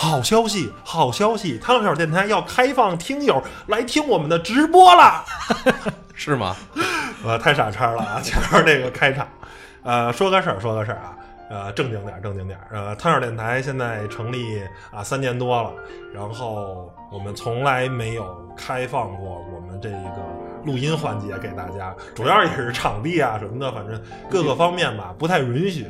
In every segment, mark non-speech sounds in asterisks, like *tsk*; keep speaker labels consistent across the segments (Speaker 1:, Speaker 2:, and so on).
Speaker 1: 好消息，好消息！汤小电台要开放听友来听我们的直播了，*laughs*
Speaker 2: 是吗？
Speaker 1: 呃，太傻叉了啊！*laughs* 前面那个开场，呃，说个事儿，说个事儿啊，呃，正经点儿，正经点儿。呃，汤小电台现在成立啊三年多了，然后我们从来没有开放过我们这一个录音环节给大家，主要也是场地啊什么的，反正各个方面吧不太允许。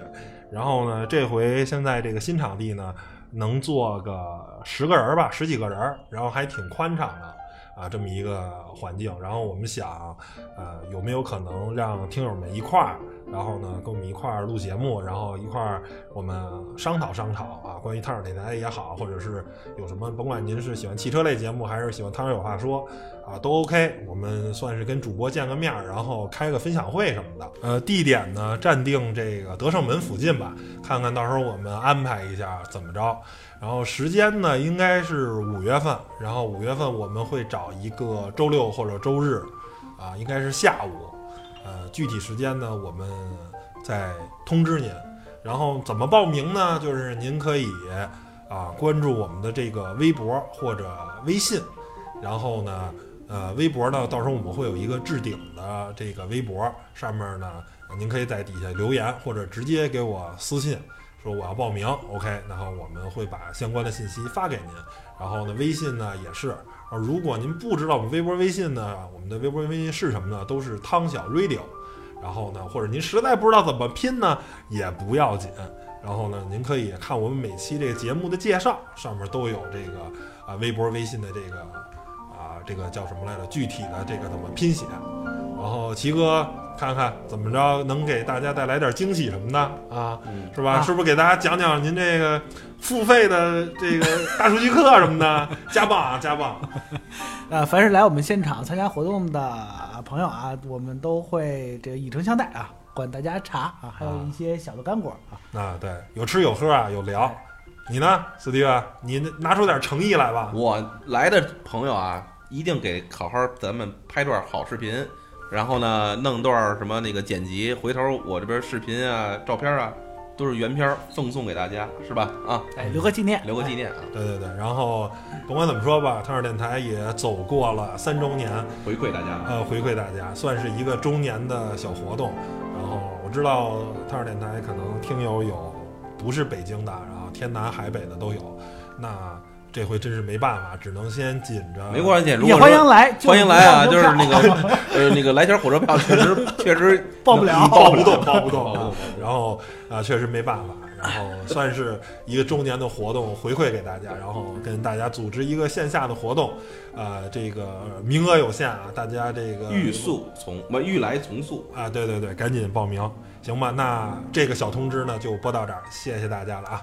Speaker 1: 然后呢，这回现在这个新场地呢。能坐个十个人吧，十几个人，然后还挺宽敞的啊，这么一个环境。然后我们想，呃，有没有可能让听友们一块儿，然后呢，跟我们一块儿录节目，然后一块儿我们商讨商讨啊，关于汤小电台也好，或者是有什么，甭管您是喜欢汽车类节目，还是喜欢汤小有话说。啊，都 OK，我们算是跟主播见个面儿，然后开个分享会什么的。呃，地点呢暂定这个德胜门附近吧，看看到时候我们安排一下怎么着。然后时间呢应该是五月份，然后五月份我们会找一个周六或者周日，啊，应该是下午。具体时间呢我们再通知您。然后怎么报名呢？就是您可以啊关注我们的这个微博或者微信，然后呢。呃，微博呢，到时候我们会有一个置顶的这个微博，上面呢，您可以在底下留言，或者直接给我私信说我要报名，OK，然后我们会把相关的信息发给您。然后呢，微信呢也是，如果您不知道我们微博、微信呢，我们的微博、微信是什么呢？都是汤小 Radio。然后呢，或者您实在不知道怎么拼呢，也不要紧。然后呢，您可以看我们每期这个节目的介绍，上面都有这个啊微博、微信的这个啊。这个叫什么来着？具体的这个怎么拼写？然后齐哥看看怎么着能给大家带来点惊喜什么的啊？是吧？是不是给大家讲讲您这个付费的这个大数据课什么的？加棒啊，加棒！*laughs*
Speaker 3: 呃，凡是来我们现场参加活动的朋友啊，我们都会这个以诚相待啊，管大家茶啊，还有一些小的干果
Speaker 1: 啊。啊，对，有吃有喝啊，有聊。你呢，斯蒂文？你拿出点诚意来吧。
Speaker 2: 我来的朋友啊。一定给好好咱们拍段好视频，然后呢，弄段什么那个剪辑，回头我这边视频啊、照片啊，都是原片赠送给大家，是吧？啊，
Speaker 3: 哎，留个纪念，
Speaker 2: 留个纪念啊！
Speaker 1: 对对对，然后甭管怎么说吧，汤尔电台也走过了三周年，
Speaker 2: 回馈大家，
Speaker 1: 呃，回馈大家，算是一个周年的小活动。然后我知道汤尔电台可能听友有不是北京的，然后天南海北的都有，那。这回真是没办法，只能先紧着。
Speaker 2: 没关系，
Speaker 3: 也欢迎来，
Speaker 2: 欢迎来啊！就是那个 *laughs* 呃，那个来钱火车票确实确实 *laughs*
Speaker 3: 报不了，
Speaker 1: 报不动，报不动。然后啊，确实没办法，然后算是一个周年的活动回馈给大家，然后跟大家组织一个线下的活动。啊，这个名额有限啊，大家这个
Speaker 2: 欲速从不欲来从速
Speaker 1: 啊！对对对，赶紧报名，行吧？那这个小通知呢，就播到这儿，谢谢大家了啊！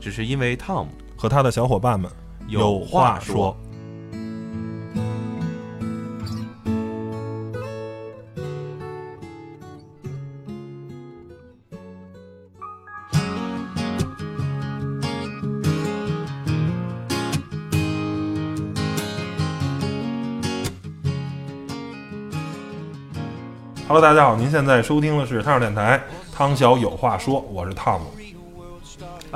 Speaker 2: 只是因为 Tom
Speaker 1: 和他的小伙伴们有话说。Hello，大家好，您现在收听的是汤小电台，汤小有话说，我是 Tom。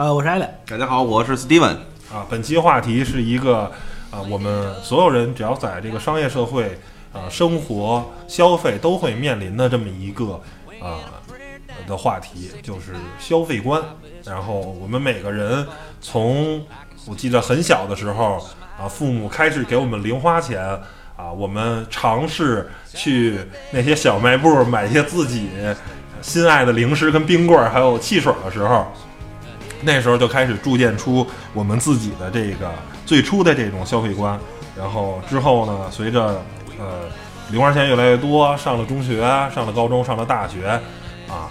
Speaker 3: 呃，我是艾伦。
Speaker 2: 大家好，我是 Steven。
Speaker 1: 啊，本期话题是一个啊，我们所有人只要在这个商业社会啊生活消费都会面临的这么一个啊的话题，就是消费观。然后我们每个人从我记得很小的时候啊，父母开始给我们零花钱啊，我们尝试去那些小卖部买一些自己心爱的零食跟冰棍儿还有汽水的时候。那时候就开始铸建出我们自己的这个最初的这种消费观，然后之后呢，随着呃零花钱越来越多，上了中学，上了高中，上了大学，啊，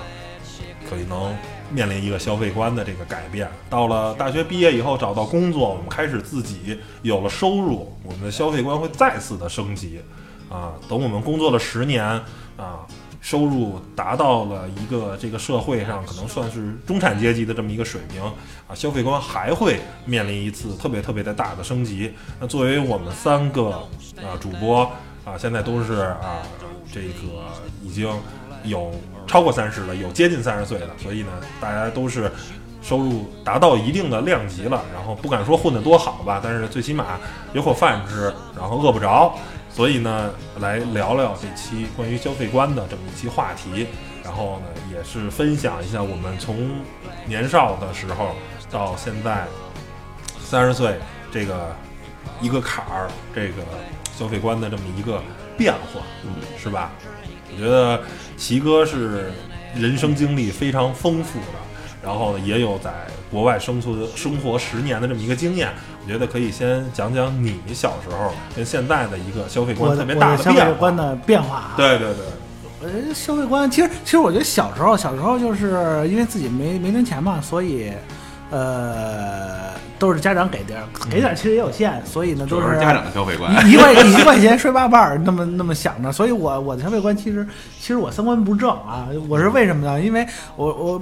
Speaker 1: 可能面临一个消费观的这个改变。到了大学毕业以后，找到工作，我们开始自己有了收入，我们的消费观会再次的升级。啊，等我们工作了十年，啊，收入达到了一个这个社会上可能算是中产阶级的这么一个水平，啊，消费观还会面临一次特别特别的大的升级。那作为我们三个啊主播啊，现在都是啊这个已经有超过三十了，有接近三十岁的，所以呢，大家都是收入达到一定的量级了，然后不敢说混得多好吧，但是最起码有口饭吃，然后饿不着。所以呢，来聊聊这期关于消费观的这么一期话题，然后呢，也是分享一下我们从年少的时候到现在三十岁这个一个坎儿，这个消费观的这么一个变化，
Speaker 2: 嗯，
Speaker 1: 是吧？我觉得齐哥是人生经历非常丰富的，然后呢，也有在国外生存生活十年的这么一个经验。我觉得可以先讲讲你小时候跟现在的一个消费观特别大
Speaker 3: 的消费观的变化啊。
Speaker 1: 对对对，
Speaker 3: 呃，消费观其实其实我觉得小时候小时候就是因为自己没没零钱嘛，所以呃都是家长给点儿，给点儿其实也有限，所以呢都
Speaker 2: 是家长的消费观，*laughs*
Speaker 3: 一块一块钱摔八瓣儿，那么那么想着，所以我我的消费观其实其实我三观不正啊，我是为什么呢？因为我我。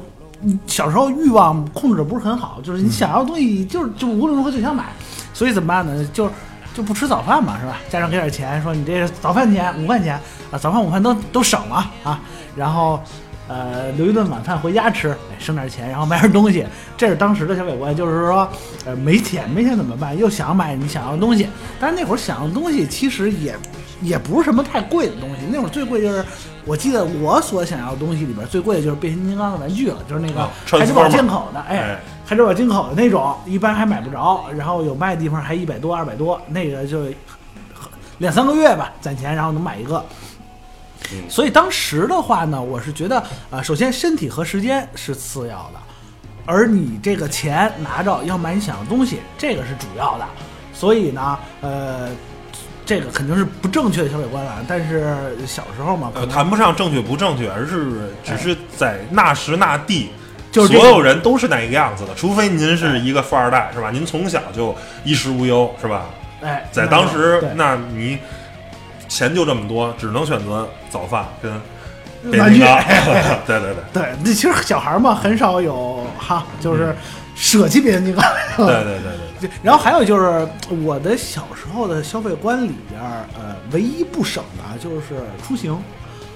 Speaker 3: 小时候欲望控制的不是很好，就是你想要的东西，就是就无论如何就想买，所以怎么办呢？就就不吃早饭嘛，是吧？家长给点钱，说你这早饭钱午饭钱啊，早饭午饭都都省了啊，然后呃留一顿晚饭回家吃，哎省点钱，然后买点东西，这是当时的消费观，就是说呃没钱没钱怎么办？又想买你想要的东西，但是那会儿想要的东西其实也也不是什么太贵的东西，那会儿最贵就是。我记得我所想要的东西里边最贵的就是变形金刚的玩具了，就是那个海之宝进口的，哎，海之宝进口的那种，一般还买不着，然后有卖的地方还一百多、二百多，那个就两三个月吧，攒钱然后能买一个。所以当时的话呢，我是觉得啊，首先身体和时间是次要的，而你这个钱拿着要买你想要的东西，这个是主要的。所以呢，呃。这个肯定是不正确的消费观啊，但是小时候嘛，
Speaker 1: 呃，谈不上正确不正确，而是只是在那时那地，
Speaker 3: 就是
Speaker 1: 所有人都是那个样子的，除非您是一个富二代，是吧？您从小就衣食无忧，是吧？
Speaker 3: 哎，
Speaker 1: 在当时，那你钱就这么多，只能选择早饭跟
Speaker 3: 玩具。*laughs*
Speaker 1: 对对对
Speaker 3: 对，那其实小孩嘛，很少有哈，就是舍弃变形金刚。
Speaker 1: 对对对对。
Speaker 3: 然后还有就是我的小时候的消费观里边，呃，唯一不省的就是出行。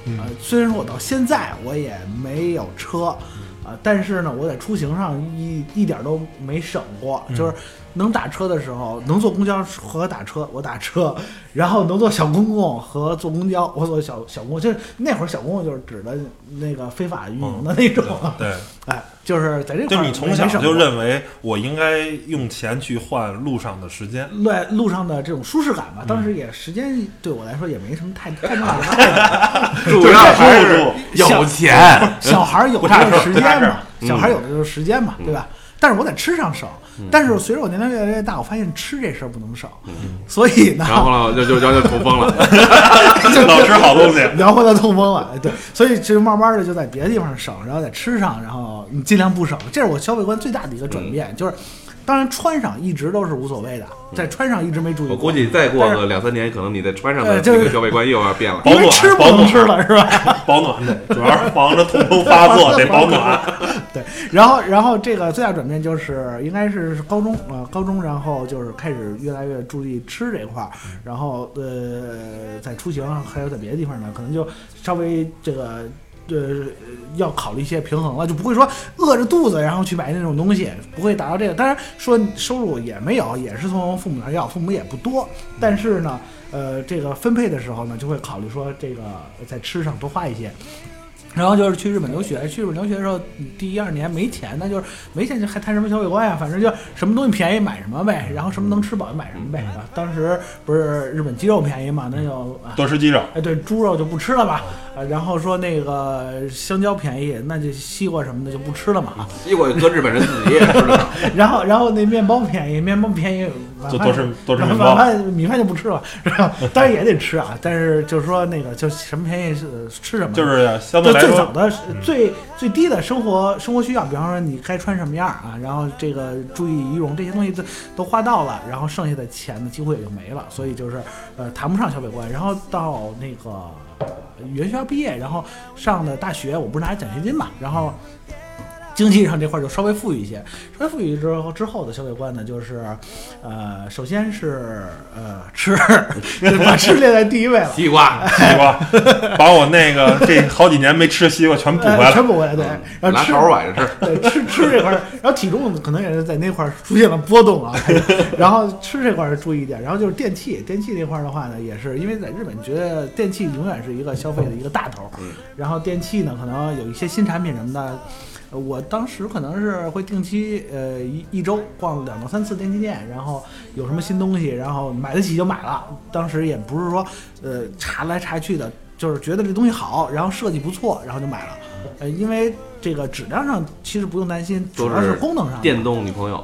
Speaker 3: 呃，虽然说我到现在我也没有车，啊，但是呢，我在出行上一一点都没省过，就是。能打车的时候，能坐公交和打车，我打车；*laughs* 然后能坐小公共和坐公交，我坐小小公共。就是那会儿小公共就是指的那个非法运营的那种。
Speaker 1: 对，*laughs*
Speaker 3: 哎，就是在这块
Speaker 1: 就你从小就认为我应该用钱去换路上的时间，
Speaker 3: 对路上的这种舒适感吧。当时也时间对我来说也没什么太太大的
Speaker 2: 主要还是有钱，
Speaker 3: 小孩有的就是时间嘛，小孩有的就是时间嘛，对吧？但是我在吃上省。但是随着我年龄越来越大，我发现吃这事儿不能省，所以呢，
Speaker 2: 然后就就就就痛风了，就 *laughs*
Speaker 1: 老吃好东西，
Speaker 3: 然后就痛风了，对，所以就慢慢的就在别的地方省，然后在吃上，然后你尽量不省，这是我消费观最大的一个转变，就是。当然，穿上一直都是无所谓的，在穿上一直没注意。
Speaker 2: 我估计再过个两三年，可能你在穿上的这个消费观又要变了。
Speaker 1: 保暖，
Speaker 3: 吃
Speaker 1: 不能
Speaker 3: 吃了是吧？*laughs*
Speaker 1: 保暖的，主要是防着痛风发作，*laughs* 得保暖。*laughs*
Speaker 3: 对，然后，然后这个最大转变就是应该是高中啊，高中，然后就是开始越来越注意吃这块儿，然后呃，在出行还有在别的地方呢，可能就稍微这个。呃，要考虑一些平衡了，就不会说饿着肚子然后去买那种东西，不会达到这个。当然说收入也没有，也是从父母那要，父母也不多。但是呢，呃，这个分配的时候呢，就会考虑说这个在吃上多花一些。然后就是去日本留学，去日本留学的时候，第一二年没钱，那就是没钱就还谈什么消费观呀？反正就什么东西便宜买什么呗，然后什么能吃饱就买什么呗。啊当时不是日本鸡肉便宜嘛，那就啊
Speaker 1: 多吃鸡肉，
Speaker 3: 哎，对，猪肉就不吃了吧，啊，然后说那个香蕉便宜，那就西瓜什么的就不吃了嘛，啊，
Speaker 2: 西瓜搁日本人自己也吃 *laughs*
Speaker 3: 然后然后那面包便宜，面包便宜，
Speaker 1: 就多吃多吃
Speaker 3: 晚
Speaker 1: 面包
Speaker 3: 晚饭米饭就不吃了，是吧？当然也得吃啊，但是就是说那个就什么便宜是吃什么，
Speaker 1: 就是相对
Speaker 3: 就
Speaker 1: 来说，
Speaker 3: 最早的最最低的生活生活需要，比方说你该穿什么样啊，然后这个注意仪容这些东西都都花到了，然后剩下的钱呢几乎也就没了，所以就是呃谈不上消费观。然后到那个呃语言学校毕业，然后上的大学，我不是拿奖学金嘛，然后。经济上这块儿就稍微富裕一些，稍微富裕之后之后的消费观呢，就是，呃，首先是呃吃，*laughs* 把吃列在第一位了，
Speaker 2: 西瓜
Speaker 1: 西瓜，把我那个这好几年没吃的西瓜全补回
Speaker 3: 呃
Speaker 1: 来了。
Speaker 3: 全补回来，对，然后吃
Speaker 2: 拿勺崴着吃。*laughs*
Speaker 3: 对，吃吃这块儿，然后体重可能也是在那块儿出现了波动啊。*laughs* 然后吃这块儿注意一点，然后就是电器，电器这块儿的话呢，也是因为在日本觉得电器永远是一个消费的一个大头然后电器呢，可能有一些新产品什么的。呃我当时可能是会定期，呃，一一周逛两到三次电器店，然后有什么新东西，然后买得起就买了。当时也不是说，呃，查来查去的，就是觉得这东西好，然后设计不错，然后就买了。呃，因为这个质量上其实不用担心，主要是功能上。
Speaker 2: 电动女朋友，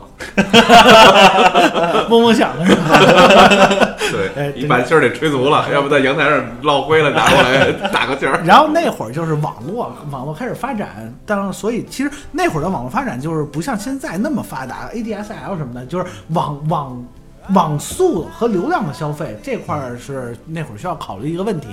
Speaker 3: 嗡嗡响的是吧？哎
Speaker 2: 对，你把气儿得吹足了，要不在阳台上落灰了，拿过来 *laughs* 打个气儿。
Speaker 3: 然后那会儿就是网络，网络开始发展，当所以其实那会儿的网络发展就是不像现在那么发达，ADSL 什么的，就是网网网速和流量的消费这块儿是那会儿需要考虑一个问题，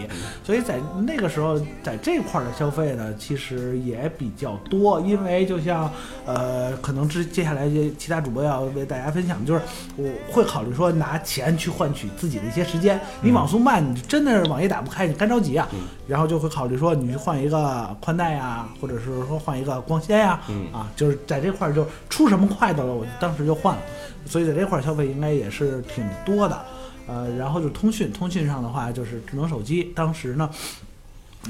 Speaker 3: 所以在那个时候在这块儿的消费呢，其实也比较多，因为就像呃，可能之接下来这其他主播要为大家分享，就是我会考虑说拿钱去换取自己的一些时间，你网速慢，你真的是网页打不开，你干着急啊，然后就会考虑说你去换一个宽带呀，或者是说换一个光纤呀，
Speaker 2: 嗯。
Speaker 3: 啊，就是在这块儿就出什么快的了，我当时就换了，所以在这块儿消费应该也是挺多的。呃，然后就通讯，通讯上的话就是智能手机，当时呢，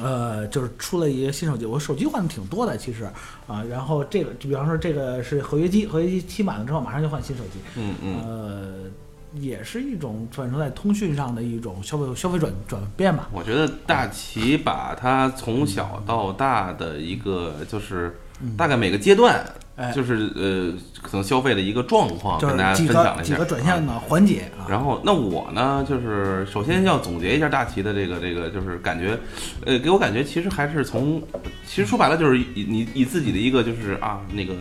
Speaker 3: 呃，就是出了一个新手机，我手机换的挺多的，其实啊，然后这个，就比方说这个是合约机，合约机期满了之后马上就换新手机，
Speaker 2: 嗯嗯，
Speaker 3: 呃，也是一种转成在通讯上的一种消费消费转转变吧。
Speaker 2: 我觉得大齐把他从小到大的一个就是大概每个阶段，
Speaker 3: 哎
Speaker 2: 就是呃可能消费的一个状况，跟大家分享了一下。
Speaker 3: 个几个转
Speaker 2: 啊
Speaker 3: 向的环节啊，
Speaker 2: 然后，那我呢，就是首先要总结一下大齐的这个这个，就是感觉，呃，给我感觉其实还是从，其实说白了就是以你以自己的一个就是啊那个，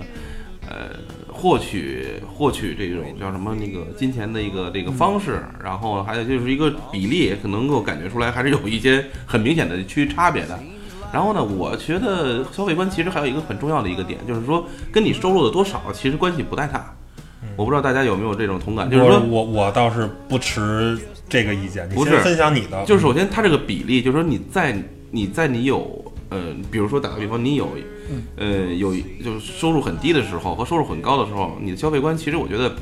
Speaker 2: 呃，获取获取这种叫什么那个金钱的一个这个方式，然后还有就是一个比例，可能够感觉出来还是有一些很明显的区差别的。然后呢，我觉得消费观其实还有一个很重要的一个点，就是说跟你收入的多少其实关系不太大。我不知道大家有没有这种同感，就是说
Speaker 1: 我我我倒是不持这个意见，你
Speaker 2: 不是
Speaker 1: 先分享你的。
Speaker 2: 就是首先它这个比例，就是说你在你在你有呃，比如说打个比方，你有呃有就是收入很低的时候和收入很高的时候，你的消费观其实我觉得，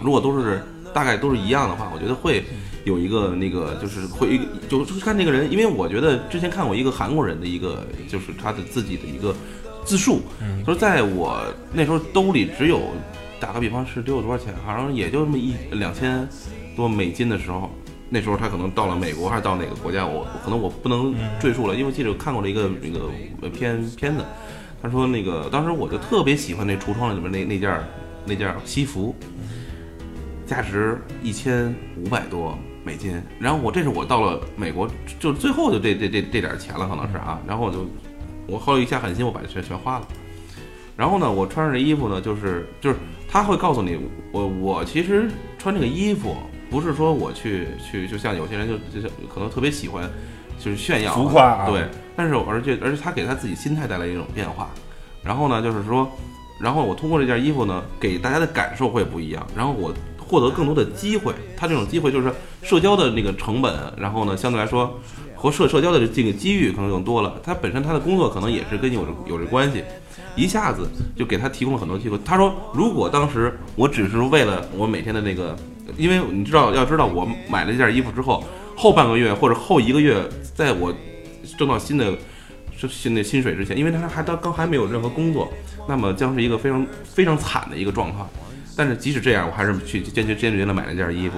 Speaker 2: 如果都是大概都是一样的话，我觉得会有一个那个就是会就就是看那个人，因为我觉得之前看过一个韩国人的一个就是他的自己的一个自述，他说在我那时候兜里只有打个比方是得有多少钱，好像也就这么一两千多美金的时候，那时候他可能到了美国还是到哪个国家，我可能我不能赘述了，因为记得看过了一个那个呃片片子，他说那个当时我就特别喜欢那橱窗里面那那件儿那件儿西服，价值一千五百多美金，然后我这是我到了美国就最后就这这这这点儿钱了，可能是啊，然后我就我后来一下狠心，我把这全全花了。然后呢，我穿上这衣服呢，就是就是他会告诉你，我我其实穿这个衣服不是说我去去，就像有些人就就是可能特别喜欢就是炫耀啊
Speaker 1: 浮夸啊
Speaker 2: 对，但是而且而且他给他自己心态带来一种变化。然后呢，就是说，然后我通过这件衣服呢，给大家的感受会不一样，然后我获得更多的机会。他这种机会就是社交的那个成本，然后呢，相对来说和社社交的这个机遇可能更多了。他本身他的工作可能也是跟你有着有着关系，一下子就给他提供了很多机会。他说，如果当时我只是为了我每天的那个，因为你知道，要知道我买了这件衣服之后，后半个月或者后一个月，在我挣到新的是薪那薪水之前，因为他还他刚还没有任何工作，那么将是一个非常非常惨的一个状况。但是即使这样，我还是去坚决坚决的买了件衣服。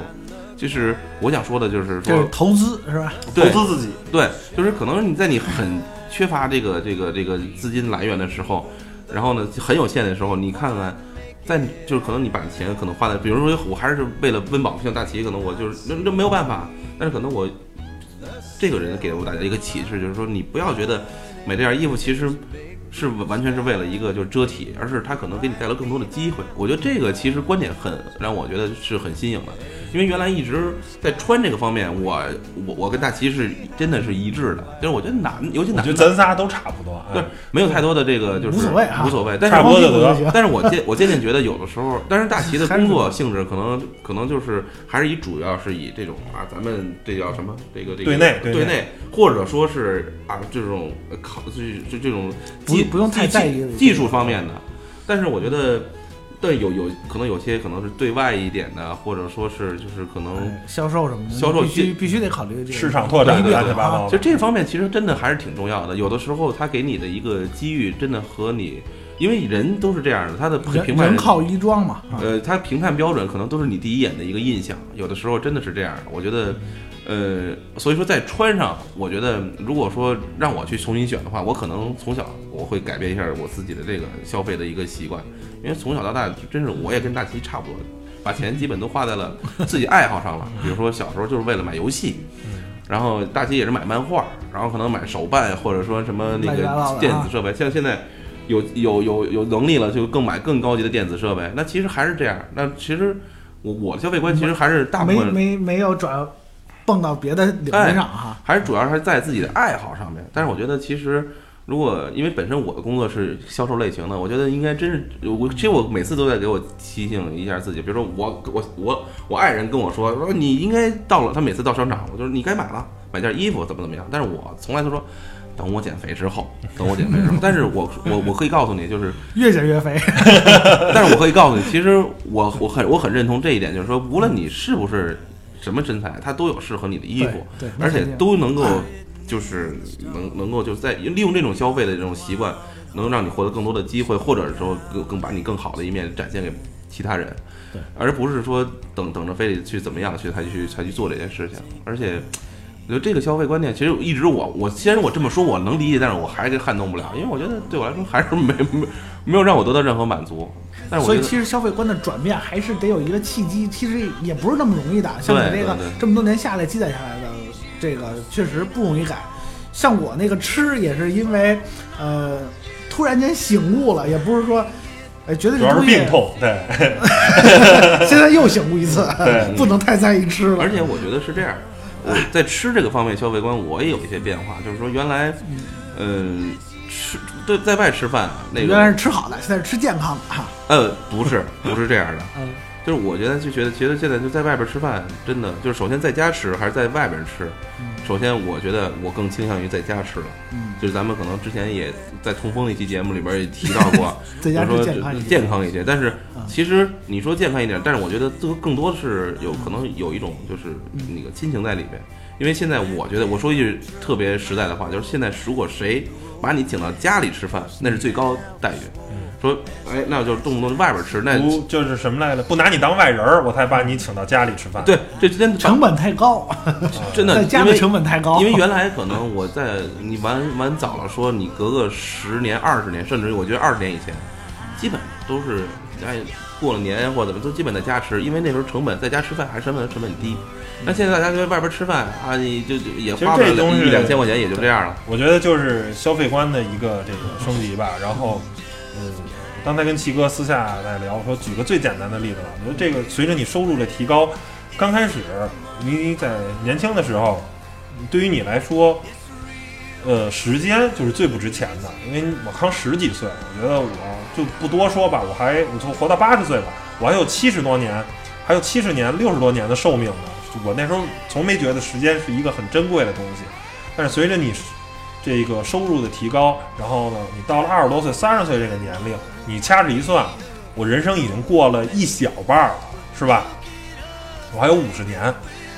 Speaker 2: 就是我想说的，就是说
Speaker 3: 这是投资是吧？
Speaker 1: 投资自己，
Speaker 2: 对，就是可能你在你很缺乏这个这个这个资金来源的时候，然后呢很有限的时候，你看看，在就是可能你把钱可能花在，比如说我还是为了温饱，像大齐，可能我就是那那没有办法，但是可能我这个人给了我大家一个启示，就是说你不要觉得买这件衣服其实。是完全是为了一个就是遮体，而是它可能给你带来更多的机会。我觉得这个其实观点很让我觉得是很新颖的，因为原来一直在穿这个方面，我我我跟大齐是真的是一致的，就是我觉得男，尤其
Speaker 1: 我
Speaker 2: 男
Speaker 1: 觉得咱仨都差不多。
Speaker 2: 对
Speaker 1: 哎，
Speaker 2: 没有太多的这个就是
Speaker 3: 无所谓啊
Speaker 2: 无所谓。但是
Speaker 1: 差不多就得 *laughs*
Speaker 2: 但是我渐我渐渐觉得有的时候，但是大齐的工作性质可能可能就是还是以主要是以这种啊，咱们这叫什么这个这个
Speaker 1: 对内对内，
Speaker 2: 或者说是啊这种呃考这这这种技
Speaker 3: 不不用太在意
Speaker 2: 技术方面的。但是我觉得，对有有可能有些可能是对外一点的，或者说是就是可能。
Speaker 3: 哎销售什么的，
Speaker 2: 销售
Speaker 3: 必须必须得考虑这个
Speaker 1: 市场拓展的乱七八糟的，
Speaker 2: 就这方面其实真的还是挺重要的。有的时候他给你的一个机遇，真的和你，因为人都是这样的，他的
Speaker 3: 人
Speaker 2: 评判
Speaker 3: 人靠衣装嘛，啊
Speaker 2: 呃，他评判标准可能都是你第一眼的一个印象，有的时候真的是这样的。我觉得，呃，所以说在穿上，我觉得如果说让我去重新选的话，我可能从小我会改变一下我自己的这个消费的一个习惯，因为从小到大真是我也跟大齐差不多，把钱基本都花在了自己爱好上了。比如说小时候就是为了买游戏。然后大齐也是买漫画，然后可能买手办，或者说什么那个电子设备。像现在有有有有能力了，就更买更高级的电子设备。那其实还是这样。那其实我我的消费观其实还是大部分
Speaker 3: 没没没有转蹦到别的领域
Speaker 2: 哎
Speaker 3: 上哈。
Speaker 2: 还是主要是在自己的爱好上面。但是我觉得其实。如果因为本身我的工作是销售类型的，我觉得应该真是我，其实我每次都在给我提醒一下自己。比如说我我我我爱人跟我说说你应该到了，他每次到商场，我就说你该买了，买件衣服怎么怎么样。但是我从来都说等我减肥之后，*laughs* 等我减肥之后。但是我我我可以告诉你，就是
Speaker 3: 越减越肥，*laughs*
Speaker 2: 但是我可以告诉你，其实我我很我很认同这一点，就是说，无论你是不是什么身材，它都有适合你的衣服，
Speaker 3: 对对
Speaker 2: 而且都能够就是能能够就是在利用这种消费的这种习惯，能让你获得更多的机会，或者说更更把你更好的一面展现给其他人，
Speaker 3: 对，
Speaker 2: 而不是说等等着非得去怎么样去才去才去做这件事情，而且。我觉得这个消费观念，其实一直我我虽然我这么说我能理解，但是我还是撼动不了，因为我觉得对我来说还是没没没有让我得到任何满足。但是我
Speaker 3: 所以其实消费观的转变还是得有一个契机，其实也不是那么容易的。像你这个这么多年下来积攒下来的，这个确实不容易改。像我那个吃也是因为，呃，突然间醒悟了，也不是说，哎，觉得
Speaker 1: 主要是
Speaker 3: 这东西
Speaker 1: 病痛，对，*laughs*
Speaker 3: 现在又醒悟一次 *laughs*
Speaker 1: 对，
Speaker 3: 不能太在意吃了。
Speaker 2: 而且我觉得是这样，我在吃这个方面消费观我也有一些变化，就是说原来，嗯、吃对在外吃饭那
Speaker 3: 原来是吃好的，现在是吃健康的哈。
Speaker 2: 呃不是不是这样的，
Speaker 3: 嗯，*laughs*
Speaker 2: 就是我觉得就觉得其实现在就在外边吃饭，真的就是首先在家吃还是在外边吃，首先我觉得我更倾向于在家吃了，
Speaker 3: 嗯，
Speaker 2: 就是咱们可能之前也在痛风那期节目里边也提到过，*laughs*
Speaker 3: 在家
Speaker 2: 就是说
Speaker 3: 健康一些。
Speaker 2: 健康一些，但是
Speaker 3: 嗯
Speaker 2: 其实你说健康一点，但是我觉得这个更多是有可能有一种就是那个亲情在里边，因为现在我觉得我说一句特别实在的话，就是现在如果谁把你请到家里吃饭，那是最高待遇。说哎，那就是动不动外边吃，那
Speaker 1: 不就是什么来着？不拿你当外人儿，我才把你请到家里吃饭。，
Speaker 2: 对这真 *laughs* 的
Speaker 3: 成本太高，
Speaker 2: 真的
Speaker 3: 在家的
Speaker 2: 因为
Speaker 3: 成本太高。
Speaker 2: 因为原来可能我在你玩玩早了说，你隔个十年、二十年，甚至于我觉得二十年以前，基本都是哎过了年或者怎么都基本在家吃，因为那时候成本在家吃饭还是成本成本低。那现在大家在外边吃饭啊，你就就也花不了
Speaker 1: 东西
Speaker 2: 一两千块钱，也就这样了。
Speaker 1: 我觉得就是消费观的一个这个升级吧。然后，嗯，嗯刚才跟齐哥私下在聊，说举个最简单的例子吧。我觉得这个随着你收入的提高，刚开始你在年轻的时候，对于你来说，呃，时间就是最不值钱的。因为我刚十几岁，我觉得我就不多说吧，我还我就活到八十岁吧，我还有七十多年，还有七十年、六十多年的寿命呢。我那时候从没觉得时间是一个很珍贵的东西，但是随着你这个收入的提高，然后呢，你到了二十多岁、三十岁这个年龄，你掐指一算，我人生已经过了一小半儿了，是吧？我还有五十年，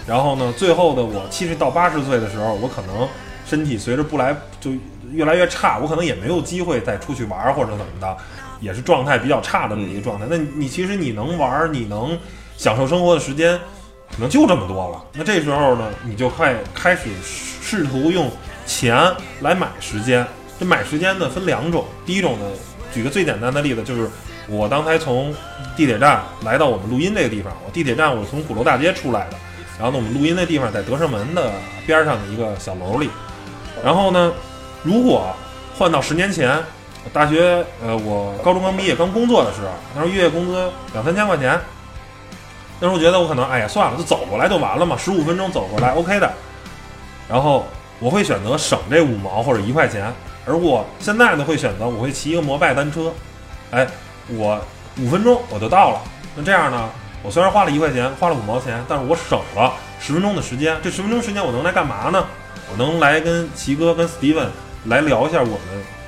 Speaker 1: 然后呢，最后的我七十到八十岁的时候，我可能身体随着不来就越来越差，我可能也没有机会再出去玩儿或者怎么的，也是状态比较差的这么一个状态。那你其实你能玩儿，你能享受生活的时间，可能就这么多了。那这时候呢，你就快开始试图用钱来买时间。这买时间呢分两种，第一种呢，举个最简单的例子，就是我刚才从地铁站来到我们录音这个地方，我地铁站我从鼓楼大街出来的，然后呢，我们录音的地方在德胜门的边上的一个小楼里。然后呢，如果换到十年前，大学呃，我高中刚毕业刚工作的时候，那时候月月工资两三千块钱，那时候觉得我可能哎呀算了，就走过来就完了嘛，十五分钟走过来 OK 的。然后我会选择省这五毛或者一块钱，而我现在呢会选择我会骑一个摩拜单车，哎，我五分钟我就到了。那这样呢，我虽然花了一块钱，花了五毛钱，但是我省了十分钟的时间。这十分钟时间我能来干嘛呢？我能来跟齐哥、跟 Steven 来聊一下我们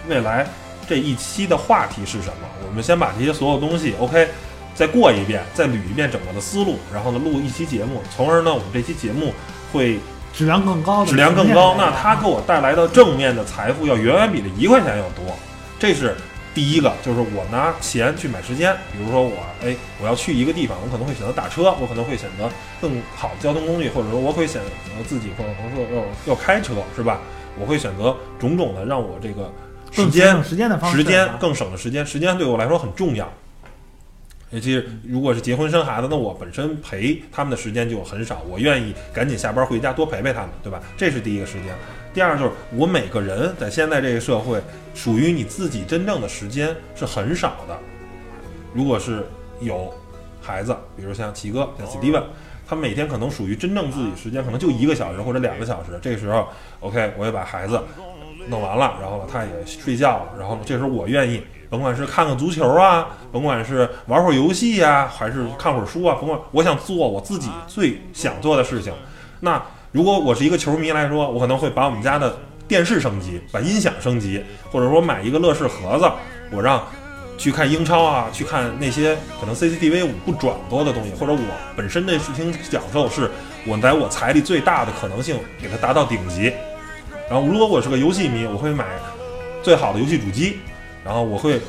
Speaker 1: 未来这一期的话题是什么。我们先把这些所有东西 OK 再过一遍，再捋一遍整个的思路，然后呢录一期节目，从而呢我们这期节目会
Speaker 3: 质量更高的，
Speaker 1: 质量更高，那它给我带来的正面的财富要远远比这一块钱要多。这是第一个，就是我拿钱去买时间。比如说我，哎，我要去一个地方，我可能会选择打车，我可能会选择更好的交通工具，或者说我会选择自己或者说要要开车，是吧？我会选择种种的让我这个时
Speaker 3: 更
Speaker 1: 间
Speaker 3: 省时间的方式，
Speaker 1: 时间更省的时间，时间对我来说很重要。尤其是如果是结婚生孩子，那我本身陪他们的时间就很少，我愿意赶紧下班回家多陪陪他们，对吧？这是第一个时间。第二就是我每个人在现在这个社会，属于你自己真正的时间是很少的。如果是有孩子，比如像齐哥、像 Steven，他每天可能属于真正自己时间可能就一个小时或者两个小时。这个时候，OK，我也把孩子弄完了，然后，他也睡觉了，然后这时候我愿意，甭管是看看足球啊，甭管是玩会儿游戏呀、还是看会儿书啊，甭管我想做我自己最想做的事情。那如果我是一个球迷来说，我可能会把我们家的电视升级，把音响升级，或者说买一个乐视盒子，我让去看英超啊，去看那些可能 CCTV 五不转播的东西，或者我本身的视听享受是我在我财力最大的可能性给它达到顶级。然后如果我是个游戏迷，我会买最好的游戏主机，然后我会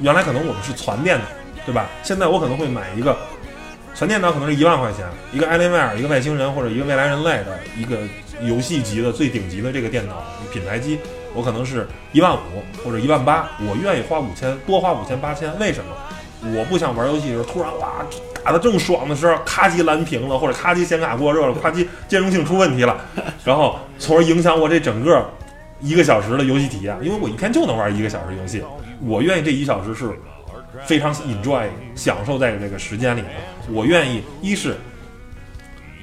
Speaker 1: 原来可能我们是攒电脑，对吧？现在我可能会买一个全电脑，可能是一万块钱，一个艾琳威尔，一个外星人或者一个未来人类的一个游戏级的最顶级的这个电脑品牌机，我可能是一万五或者一万八，我愿意花五千，多花五千八千，为什么？我不想玩游戏的时候，突然哇打的正爽的时候，咔叽蓝屏了，或者咔叽显卡过热了，咔叽兼容性出问题了，然后从而影响我这整个一个小时的游戏体验，因为我一天就能玩一个小时游戏，我愿意这一小时是非常 enjoy 享受在这个时间里的。我愿意，一是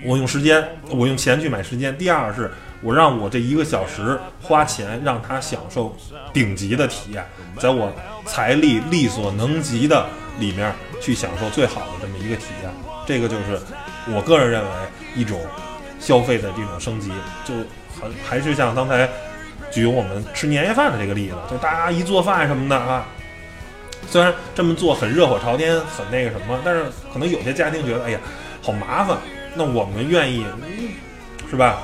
Speaker 1: 我用时间，我用钱去买时间；第二是我让我这一个小时花钱让他享受顶级的体验，在我财力力所能及的里面去享受最好的这么一个体验。这个就是我个人认为一种消费的这种升级，就很还是像刚才举我们吃年夜饭的这个例子，就大家一做饭什么的啊，虽然这么做很热火朝天，很那个什么，但是可能有些家庭觉得，哎呀，好麻烦。那我们愿意，是吧？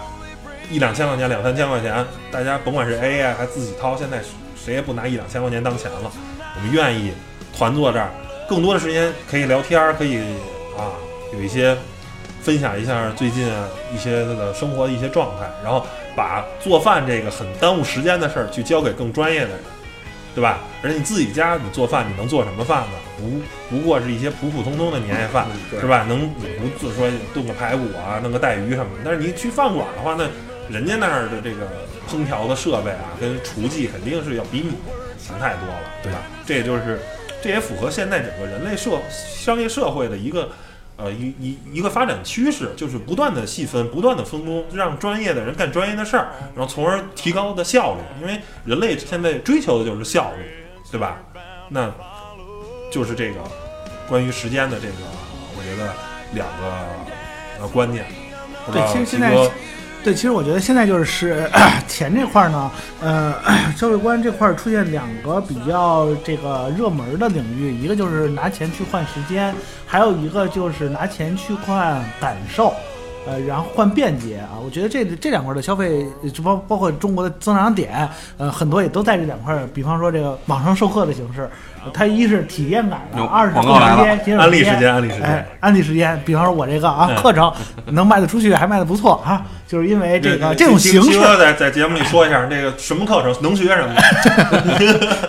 Speaker 1: 一两千块钱，两三千块钱，大家甭管是 A 啊，还自己掏，现在谁也不拿一两千块钱当钱了。我们愿意团坐这儿，更多的时间可以聊天，可以啊，有一些分享一下最近一些那个生活的一些状态，然后把做饭这个很耽误时间的事儿去交给更专业的人，对吧？而且你自己家你做饭，你能做什么饭呢？不不过是一些普普通通的年夜饭，
Speaker 2: 对
Speaker 1: 是吧？能你不就说炖个排骨啊，弄个带鱼什么的。但是你去饭馆的话，那人家那儿的这个烹调的设备啊，跟厨技肯定是要比你强太多了，对吧？这也就是这也符合现在整个人类社商业社会的一个。呃，一一一个发展趋势就是不断的细分，不断的分工，让专业的人干专业的事儿，然后从而提高的效率。因为人类现在追求的就是效率，对吧？那就是这个关于时间的这个，我觉得两个呃观念。不知道
Speaker 3: 对其实现在
Speaker 1: 齐哥
Speaker 3: 对，其实我觉得现在就是钱这块儿呢，呃，消费观这块儿出现两个比较这个热门的领域，一个就是拿钱去换时间，还有一个就是拿钱去换感受。呃，然后换便捷啊，我觉得这这两块的消费，就包包括中国的增长点，呃，很多也都在这两块儿。比方说这个网上授课的形式，它一是体验感的，二是
Speaker 2: 广告来了
Speaker 3: 时间节省
Speaker 1: 安利时间安利时间
Speaker 3: 哎，安利时间。比方说我这个啊
Speaker 1: 嗯
Speaker 3: 课程能卖得出去，还卖得不错啊，就是因为这个这种
Speaker 1: 七
Speaker 3: 形式
Speaker 1: 七哥在在节目里说一下，这个什么课程能学什么？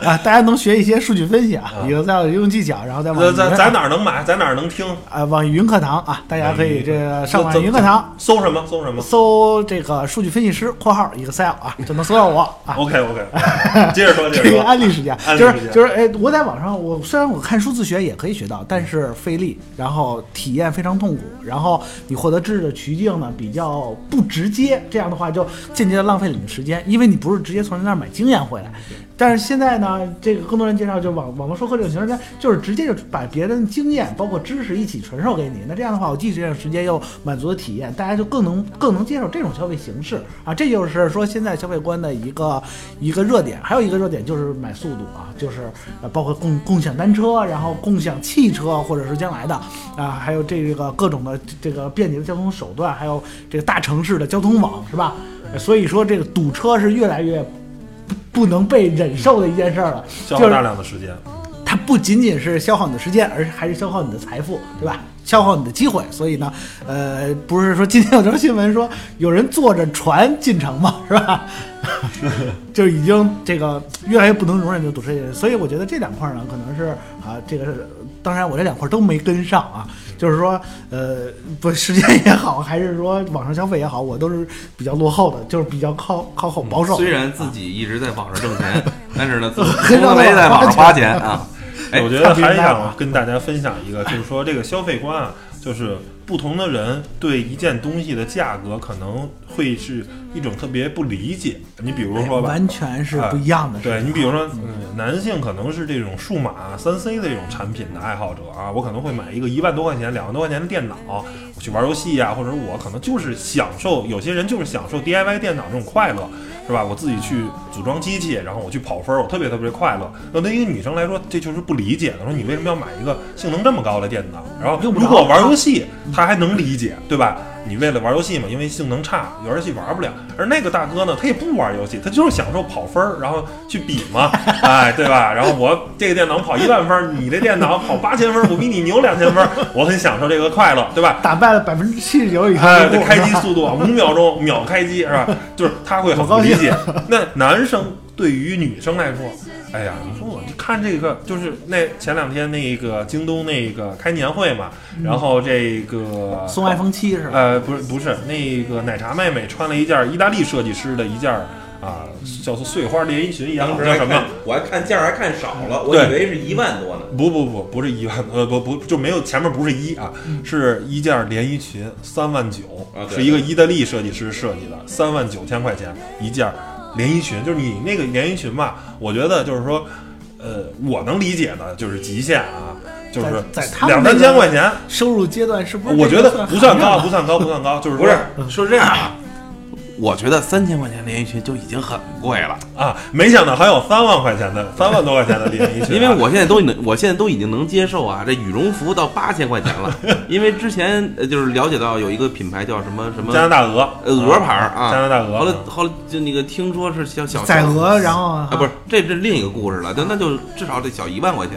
Speaker 1: *laughs*
Speaker 3: 啊，大家能学一些数据分析啊，
Speaker 1: 啊
Speaker 3: 有在应用技巧，然后再往
Speaker 1: 在在在哪儿能买？在哪儿能听？
Speaker 3: 啊网易云课堂啊，大家可以这个上网易云课堂。
Speaker 1: 搜什么？搜什么
Speaker 3: 搜这个数据分析师（括号 Excel） 啊，就能搜到我啊。
Speaker 1: ？OK OK，接着说，接
Speaker 3: 这个 *laughs* 安利时间就是就是哎，我在网上我虽然我看书自学也可以学到，但是费力，然后体验非常痛苦，然后你获得知识的途径呢比较不直接，这样的话就间接的浪费了你的时间，因为你不是直接从人那儿买经验回来。但是现在呢，这个更多人介绍就网网络授课这种形式，就是直接就把别人经验包括知识一起传授给你。那这样的话，我既节省时间又满足了体验，大家就更能更能接受这种消费形式啊。这就是说现在消费观的一个一个热点。还有一个热点就是买速度啊，就是呃包括共共享单车，然后共享汽车，或者是将来的啊，还有这个各种的这个便捷的交通手段，还有这个大城市的交通网，是吧？所以说这个堵车是越来越不不能被忍受的一件事儿了。
Speaker 1: 消耗大量的时间，
Speaker 3: 它不仅仅是消耗你的时间，而是还是消耗你的财富，对吧？消耗你的机会。所以呢，呃，不是说今天有条新闻说有人坐着船进城嘛，是吧？*laughs* 就已经这个越来越不能容忍这个堵车。所以我觉得这两块呢，可能是啊，这个是当然我这两块都没跟上啊。就是说，呃，不时间也好，还是说网上消费也好，我都是比较落后的，就是比较靠靠后保守。
Speaker 2: 虽然自己一直在网上挣钱，*laughs* 但是呢，
Speaker 3: 很少
Speaker 2: 从来没在网上花钱啊。哎
Speaker 1: 我觉得还想跟大家分享一个，就是说这个消费观啊，就是不同的人对一件东西的价格可能会是一种特别不理解。你比如说吧，
Speaker 3: 完全是不一样的。
Speaker 1: 对你比如说，嗯，男性可能是这种数码三 C 的这种产品的爱好者啊，我可能会买一个一万多块钱、两万多块钱的电脑，我去玩游戏呀、或者我可能就是享受，有些人就是享受 DIY 电脑这种快乐，是吧？我自己去组装机器，然后我去跑分儿，我特别特别快乐。那对于一个女生来说，这就是不理解的，说你为什么要买一个性能这么高的电脑？然后如果玩游戏，她还能理解，对吧？你为了玩游戏嘛，因为性能差，玩游戏玩不了。而那个大哥呢，他也不玩游戏，他就是享受跑分儿，然后去比嘛，*laughs* 哎，对吧？然后我这个电脑跑一万分儿，你这电脑跑八千分儿，我比你牛两千分儿，我很享受这个快乐，对吧？
Speaker 3: 打败了百分之七十九以上
Speaker 1: 这开机速度啊，五秒钟秒开机是吧？就是他会很不理解。*laughs* 那男生对于女生来说，哎呀，你说我看这个，就是那前两天那个京东那个开年会嘛，然后这个
Speaker 3: 送 iPhone 七是吧？
Speaker 1: 呃，不是不是，那个奶茶妹妹穿了一件意大利设计师的一件啊，叫做碎花连衣裙一样，
Speaker 2: 当时
Speaker 1: 叫什么？，
Speaker 2: 我还看价儿还看少了，我以为是一万多呢。
Speaker 1: 不不不，不是一万，呃不不就没有前面不是一啊，是一件连衣裙，三万九
Speaker 2: 啊，
Speaker 1: 是一个意大利设计师设计的，三万九千块钱一件连衣裙，就是你那个连衣裙吧，我觉得就是说，呃，我能理解的就是极限啊，就是两三千块钱，
Speaker 3: 收入阶段是不是？
Speaker 1: 我觉得不算高，不
Speaker 3: 不
Speaker 1: 算高，不算高，就是
Speaker 2: 不
Speaker 1: 说
Speaker 2: 是，说这样啊，我觉得三千块钱连衣裙就已经很贵了，
Speaker 1: 啊，没想到还有三万块钱的，三万多块钱的连衣裙啊，*laughs*
Speaker 2: 因为我现在都能，我现在都已经能接受啊，这羽绒服到八千块钱了，*laughs* 因为之前呃就是了解到有一个品牌叫什么什么 *laughs*
Speaker 1: 加拿大鹅，
Speaker 2: 呃鹅牌儿啊，
Speaker 1: 加拿大鹅，
Speaker 2: 后来后来就那个听说是小小
Speaker 3: 宰鹅，然后
Speaker 2: 啊，不是，这是另一个故事了。那那就至少得小一万块钱。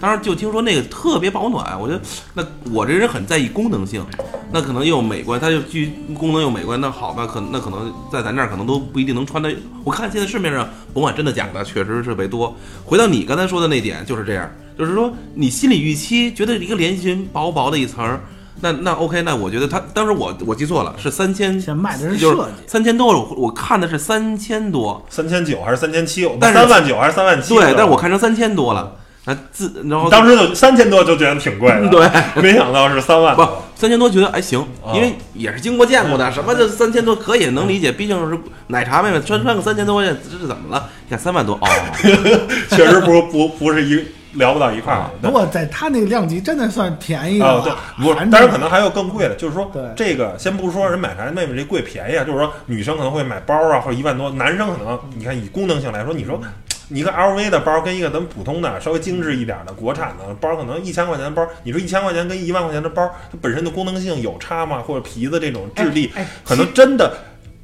Speaker 2: 当时，就听说那个特别保暖，我觉得那我这人很在意功能性，那可能又美观，它就具功能又美观，那好吧，可那可能在咱这儿可能都不一定能穿的。我看现在市面上甭管真的假的，确实是特别多。回到你刚才说的那点，就是这样，就是说你心理预期觉得一个连衣裙薄薄的一层儿，那那 OK，那我觉得他当时我我记错了，是三千，
Speaker 3: 卖的是
Speaker 2: 就是
Speaker 3: 设计，
Speaker 2: 三千多，我我看的是三千多。
Speaker 1: 三千九还是三千七？
Speaker 2: 但是
Speaker 1: 三万九还是三万七？
Speaker 2: 对，但是我看成三千多了，啊自然后
Speaker 1: 当时就三千多就觉得挺贵的，*laughs*
Speaker 2: 对，
Speaker 1: 没想到是三万
Speaker 2: 不。三千多觉得还行，
Speaker 1: 哦
Speaker 2: 因为也是经过见过的，什么这三千多可以能理解，毕竟是奶茶妹妹穿穿个三千多块钱，这是怎么了？你看三万多哦，*laughs*
Speaker 1: 确实不不不是一聊不到一块儿
Speaker 3: 不过在他那个量级真的算便宜的
Speaker 1: 啊，
Speaker 3: 了。
Speaker 1: 对，不当然可能还有更贵的，就是说这个先不说人买啥妹妹这贵便宜啊，就是说女生可能会买包啊或者一万多，男生可能你看以功能性来说，你说你一个 LV 的包跟一个咱们普通的稍微精致一点的国产的包，可能一千块钱的包，你说一千块钱跟一万块钱的包，它本身的功能性有差吗？或者皮子这种质地，
Speaker 3: 哎，哎
Speaker 1: 可能真的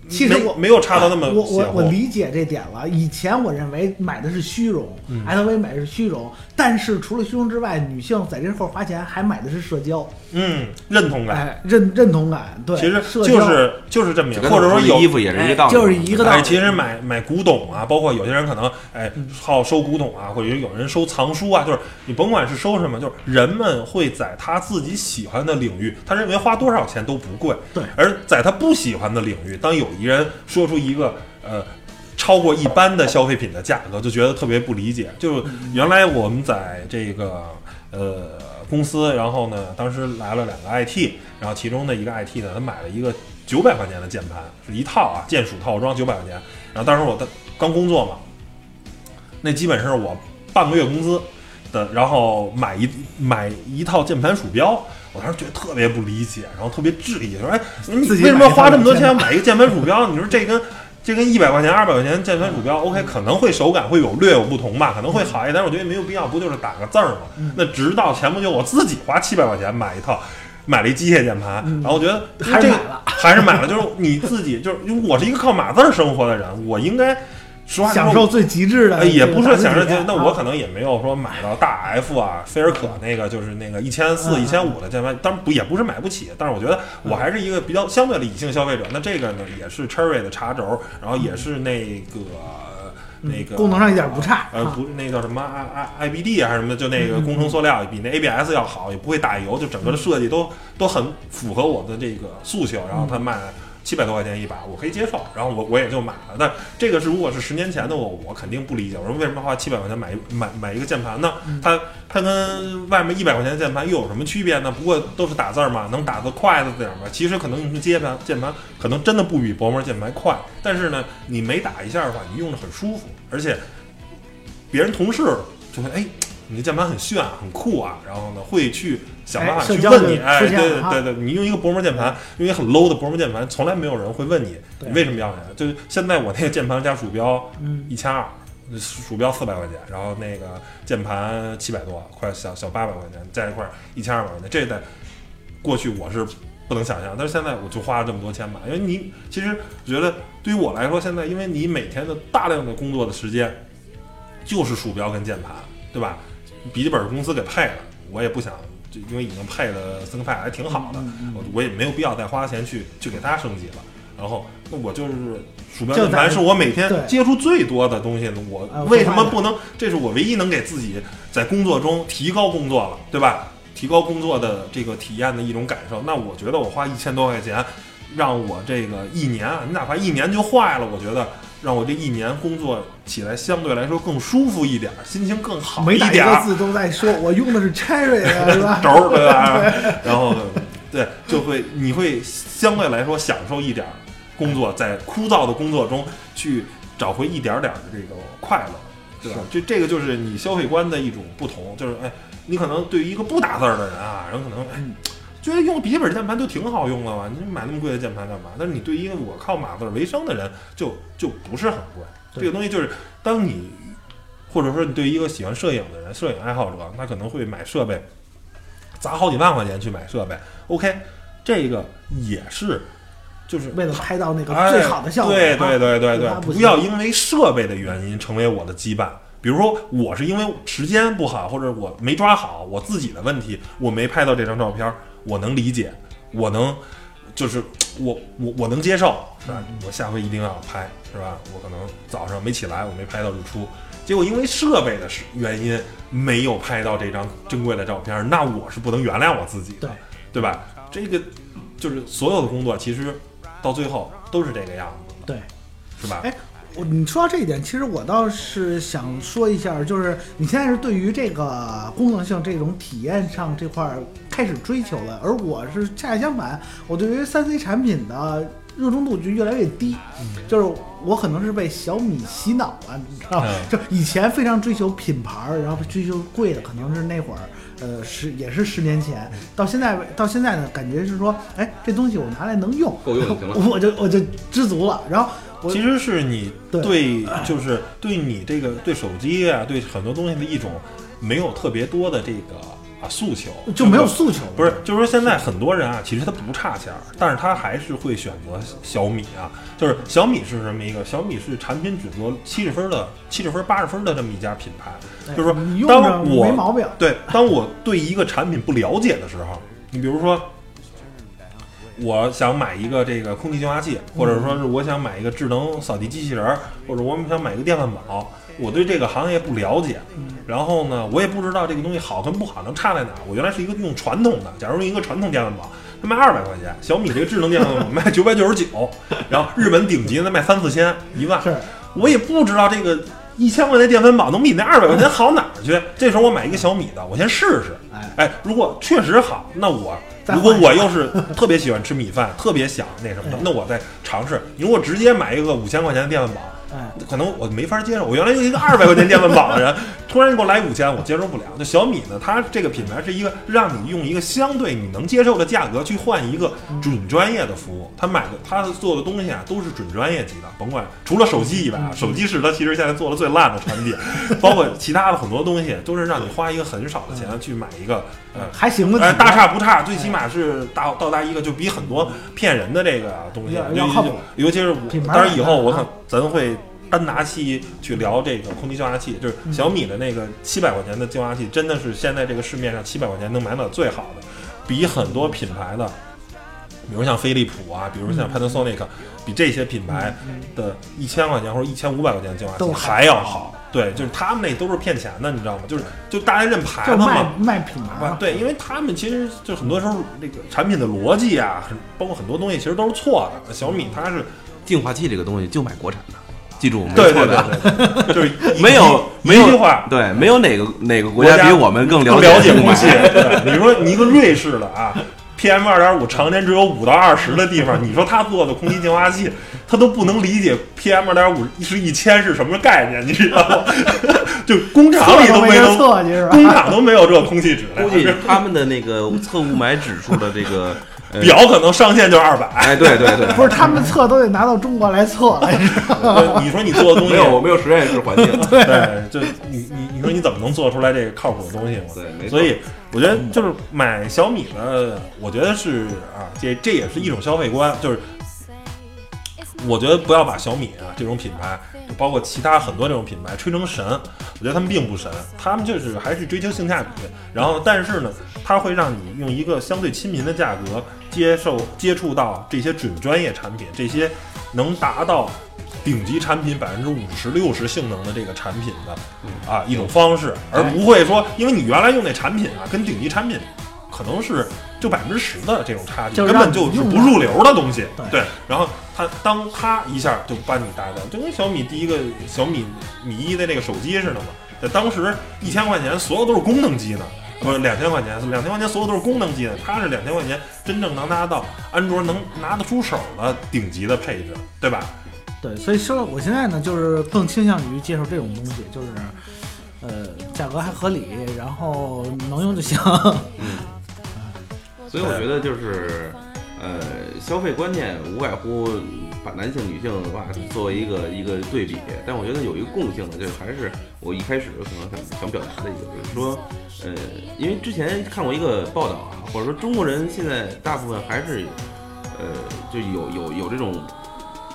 Speaker 3: 其实我
Speaker 1: 没有差到那么
Speaker 3: 我我。我理解这点了。以前我认为买的是虚荣、
Speaker 1: 嗯
Speaker 3: l v 买的是虚荣，但是除了虚荣之外，女性在这块儿花钱还买的是社交，
Speaker 1: 嗯，认同感，
Speaker 3: 哎，认认同感，对，
Speaker 1: 其实
Speaker 3: 社交。
Speaker 1: 就是就是这么一个，或者说有
Speaker 2: 衣服也是一个道理，
Speaker 3: 哎就是一个道理。
Speaker 1: 哎，其实买买古董啊，包括有些人可能哎好收古董啊，或者有人收藏书啊，就是你甭管是收什么，就是人们会在他自己喜欢的领域，他认为花多少钱都不贵。
Speaker 3: 对。
Speaker 1: 而在他不喜欢的领域，当有一人说出一个呃。超过一般的消费品的价格，就觉得特别不理解。就是原来我们在这个呃公司，然后呢，当时来了两个 IT，然后其中的一个 IT 呢，他买了一个九百块钱的键盘，是一套啊，键鼠套装九百块钱。然后当时我的刚工作嘛，那基本是我半个月工资的，然后买一买一套键盘鼠标。我当时觉得特别不理解，然后特别质疑，说：“哎，你
Speaker 3: 自己
Speaker 1: 为什么花这么多钱买一个键盘鼠标？你说这跟这跟一百块钱、二百块钱键盘鼠标，OK，可能会手感会有略有不同吧，可能会好一点，但是我觉得没有必要，不就是打个字儿吗？
Speaker 3: 嗯。
Speaker 1: 那直到前不久我自己花七百块钱买一套，买了一机械键盘，
Speaker 3: 嗯
Speaker 1: 然后我觉得这个
Speaker 3: 还是买了。*laughs*
Speaker 1: 还是买了，就是你自己就是因为我是一个靠码字儿生活的人，我应该
Speaker 3: 享受最极致的
Speaker 1: 呃，也不是说享受
Speaker 3: 打字体验，
Speaker 1: 那我
Speaker 3: 啊
Speaker 1: 可能也没有说买到大 F 啊、菲尔可那个，就是那个一千四、
Speaker 3: 嗯
Speaker 1: 一千五的键盘，当然不也不是买不起，但是我觉得我还是一个比较相对理性消费者。那这个呢，也是 Cherry 的茶轴，然后也是那个
Speaker 3: 嗯
Speaker 1: 那个
Speaker 3: 功能上一点不差
Speaker 1: 呃，
Speaker 3: 啊。
Speaker 1: 不，那叫什么 I I I B D 啊还是什么的，就那个
Speaker 3: 嗯
Speaker 1: 工程塑料比那 A B S 要好，也不会打油，就整个的设计都都很符合我的这个诉求。然后它卖七百多块钱一把，我可以接受，然后我我也就买了。但这个是如果是十年前的我，我肯定不理解，我说为什么花七百块钱买一买买一个键盘呢？它它跟外面一百块钱的键盘又有什么区别呢？不过都是打字儿嘛，能打得快的点儿嘛。其实可能你说键盘键盘可能真的不比薄膜键盘快，但是呢，你每打一下的话，你用着很舒服，而且别人同事就会哎。你的键盘很炫啊，很酷啊，然后呢，会去想办法去问你，哎，对对对对，你用一个薄膜键盘，用一个很 low 的薄膜键盘，从来没有人会问你，你为什么要呀？就是现在我那个键盘加鼠标
Speaker 3: 嗯
Speaker 1: 一千二，鼠标四百块钱，然后那个键盘七百多，快小小八百块钱，加一块一千二百块钱，这在过去我是不能想象，但是现在我就花了这么多钱买，因为你其实觉得对于我来说，现在因为你每天的大量的工作的时间就是鼠标跟键盘，对吧？笔记本公司给配了，我也不想。就因为已经配的森派还挺好的，
Speaker 3: 嗯
Speaker 1: 我我也没有必要再花钱去去给它升级了。然后，那我就是鼠标键盘是我每天接触最多的东西。我
Speaker 3: 呃
Speaker 1: 为什么不能？这是我唯一能给自己在工作中提高工作了，对吧？提高工作的这个体验的一种感受。那我觉得我花一千多块钱，让我这个一年啊，你哪怕一年就坏了，我觉得让我这一年工作起来相对来说更舒服一点，心情更好
Speaker 3: 每打一
Speaker 1: 点儿。
Speaker 3: 个字都在说，我用的是 Cherry 的，是吧？*laughs*
Speaker 1: 轴儿，对吧？*laughs* 然后对，就会你会相对来说享受一点儿工作，在枯燥的工作中去找回一点儿点儿的这个快乐，对吧？这这个就是你消费观的一种不同，就是哎，你可能对于一个不打字儿的人啊，人可能哎。觉得用笔记本键盘就挺好用了嘛？你买那么贵的键盘干嘛？但是你对于一个我靠码字儿为生的人，就就不是很贵。这个东西就是，当你或者说你对于一个喜欢摄影的人，摄影爱好者，他可能会买设备，砸好几万块钱去买设备。OK，这个也是，就是
Speaker 3: 为了拍到那个
Speaker 1: 哎
Speaker 3: 最好的效果，
Speaker 1: 对
Speaker 3: 啊
Speaker 1: 对对对对，
Speaker 3: 不
Speaker 1: 不要因为设备的原因成为我的羁绊。比如说，我是因为时间不好，或者我没抓好我自己的问题，我没拍到这张照片，我能理解，我能，就是 *tsk* 我我我能接受，是吧？我下回一定要拍，是吧？我可能早上没起来，我没拍到日出，结果因为设备的原因没有拍到这张珍贵的照片，那我是不能原谅我自己的，
Speaker 3: 对
Speaker 1: 对吧？这个就是所有的工作，其实到最后都是这个样子的，
Speaker 3: 对。
Speaker 1: 是吧？
Speaker 3: 哎我你说到这一点，其实我倒是想说一下，就是你现在是对于这个功能性这种体验上这块儿开始追求了，而我是恰恰相反，我对于三 C 产品的热衷度就越来越低，就是我可能是被小米洗脑了，你知道吗？
Speaker 1: 嗯
Speaker 3: 就以前非常追求品牌儿，然后追求贵的，可能是那会儿。呃，十也是十年前，到现在到现在呢，感觉是说，哎，这东西我拿来能用，
Speaker 2: 够用就行了 *laughs*
Speaker 3: 我就我就知足了。然后我
Speaker 1: 其实是你
Speaker 3: 对
Speaker 1: 对，就是对你这个对手机啊，对很多东西的一种没有特别多的这个啊诉求，
Speaker 3: 就没有诉求，
Speaker 1: 不是，就是说现在很多人啊，其实他不差钱儿，但是他还是会选择小米啊。就是小米是什么一个？小米是产品只做七十分的、七十分、八十分的这么一家品牌。
Speaker 3: 哎
Speaker 1: 就是说当我
Speaker 3: 没毛病。
Speaker 1: 对，当我对一个产品不了解的时候，你比如说，我想买一个这个空气净化器，或者说是我想买一个智能扫地机器人儿，或者我们想买一个电饭煲，我对这个行业不了解，然后呢，我也不知道这个东西好跟不好能差在哪儿。我原来是一个用传统的，假如用一个传统电饭煲，它卖二百块钱，小米这个智能电饭煲 *laughs* 卖九百九十九，然后日本顶级的卖三四千、一万，
Speaker 3: 是
Speaker 1: 我也不知道这个一千块钱电饭煲能比那二百块钱好哪儿去。这时候我买一个小米的，我先试试。
Speaker 3: 哎
Speaker 1: 哎，如果确实好，那我
Speaker 3: 再
Speaker 1: 如果我又是特别喜欢吃米饭，特别想那什么的
Speaker 3: 哎，
Speaker 1: 那我再尝试。你如果直接买一个五千块钱的电饭煲，
Speaker 3: 哎，
Speaker 1: 可能我没法接受。我原来用一个二百块钱电饭煲的人，*laughs* 突然给我来五千，我接受不了。那小米呢，它这个品牌是一个让你用一个相对你能接受的价格去换一个准专业的服务。他买的他做的东西啊，都是准专业级的，甭管除了手机以外啊，手机是他其实现在做的最烂的产品，*laughs* 包括其他的很多东西，都是让你花一个很少的钱去买一个呃
Speaker 3: 还行吧，
Speaker 1: 哎，大差不差，最起码是大到达一个就比很多骗人的这个东西
Speaker 3: 要靠谱
Speaker 1: 尤其是当然以后我
Speaker 3: 啊
Speaker 1: 可咱会单拿期去聊这个空气净化器，就是
Speaker 3: 嗯
Speaker 1: 小米的那个七百块钱的净化器，真的是现在这个市面上七百块钱能买到最好的，比很多品牌的，比如像飞利浦啊，比如像
Speaker 3: 嗯
Speaker 1: Panasonic，比这些品牌的一千块钱或者一千五百块钱的净化器还要好。对，就是他们那都是骗钱的，你知道吗？就是就大家认牌子嘛
Speaker 3: 就卖，卖品牌
Speaker 1: 对，因为他们其实就很多时候那个产品的逻辑啊，很包括很多东西其实都是错的。小米它是
Speaker 2: 净化器这个东西就买国产的，记住没
Speaker 1: 对对
Speaker 2: 错的。
Speaker 1: 对对，对就是 *laughs*
Speaker 2: 没有没有
Speaker 1: 话
Speaker 2: 对，没有哪个哪个国
Speaker 1: 国家
Speaker 2: 比我们更
Speaker 1: 更
Speaker 2: 了
Speaker 1: 了解空
Speaker 2: 空气。
Speaker 1: 对，你说你一个瑞士的啊，PM 二点五常年只有五到二十的地方，你说他做的空气净化器，他都不能理解 PM 二点五是一千是什么概念，你知道吗？*laughs* 就工厂里都没
Speaker 3: 测
Speaker 1: 有，
Speaker 3: 测去是吧？
Speaker 1: 工厂都没有这空气质量
Speaker 2: 估，计他们的那个测雾霾指数的这个呃
Speaker 1: 表可能上限就是二百。
Speaker 2: 哎，对对对，
Speaker 3: 不是他们测都得拿到中国来测来着，
Speaker 1: 呃你说你做的东西 *laughs*
Speaker 2: 没有没有实验室环境。*laughs*
Speaker 1: 对，就你你你说你怎么能做出来这个靠谱的东西嘛？
Speaker 2: 对，没错
Speaker 1: 所以我觉得就是买小米的，我觉得是啊，这这也是一种消费观，就是我觉得不要把小米啊这种品牌，就包括其他很多这种品牌吹成神，我觉得他们并不神，他们就是还是追求性价比，然后但是呢，它会让你用一个相对亲民的价格接受接触到这些准专业产品，这些能达到。顶级产品百分之五十六十性能的这个产品的啊一种方式，而不会说，因为你原来用那产品啊，跟顶级产品可能是就百分之十的这种差距，根本就是不入流的东西。
Speaker 3: 对
Speaker 1: 然后它当它一下就把你带到，就跟小米第一个小米米一的那个手机似的嘛，在当时一千块钱所有都是功能机呢。不是两千块钱，两千块钱所有都是功能机的，它是两千块钱真正能拿到安卓能拿得出手的顶级的配置，对吧？
Speaker 3: 对，所以说我现在呢，就是更倾向于接受这种东西，就是呃价格还合理，然后能用就行。
Speaker 2: 所以我觉得就是，呃，消费观念无外乎把男性、女性的话作为一个一个对比，但我觉得有一个共性的，就是还是我一开始可能想想表达的一个，就是说，呃，因为之前看过一个报道啊，或者说中国人现在大部分还是，呃，就有有有这种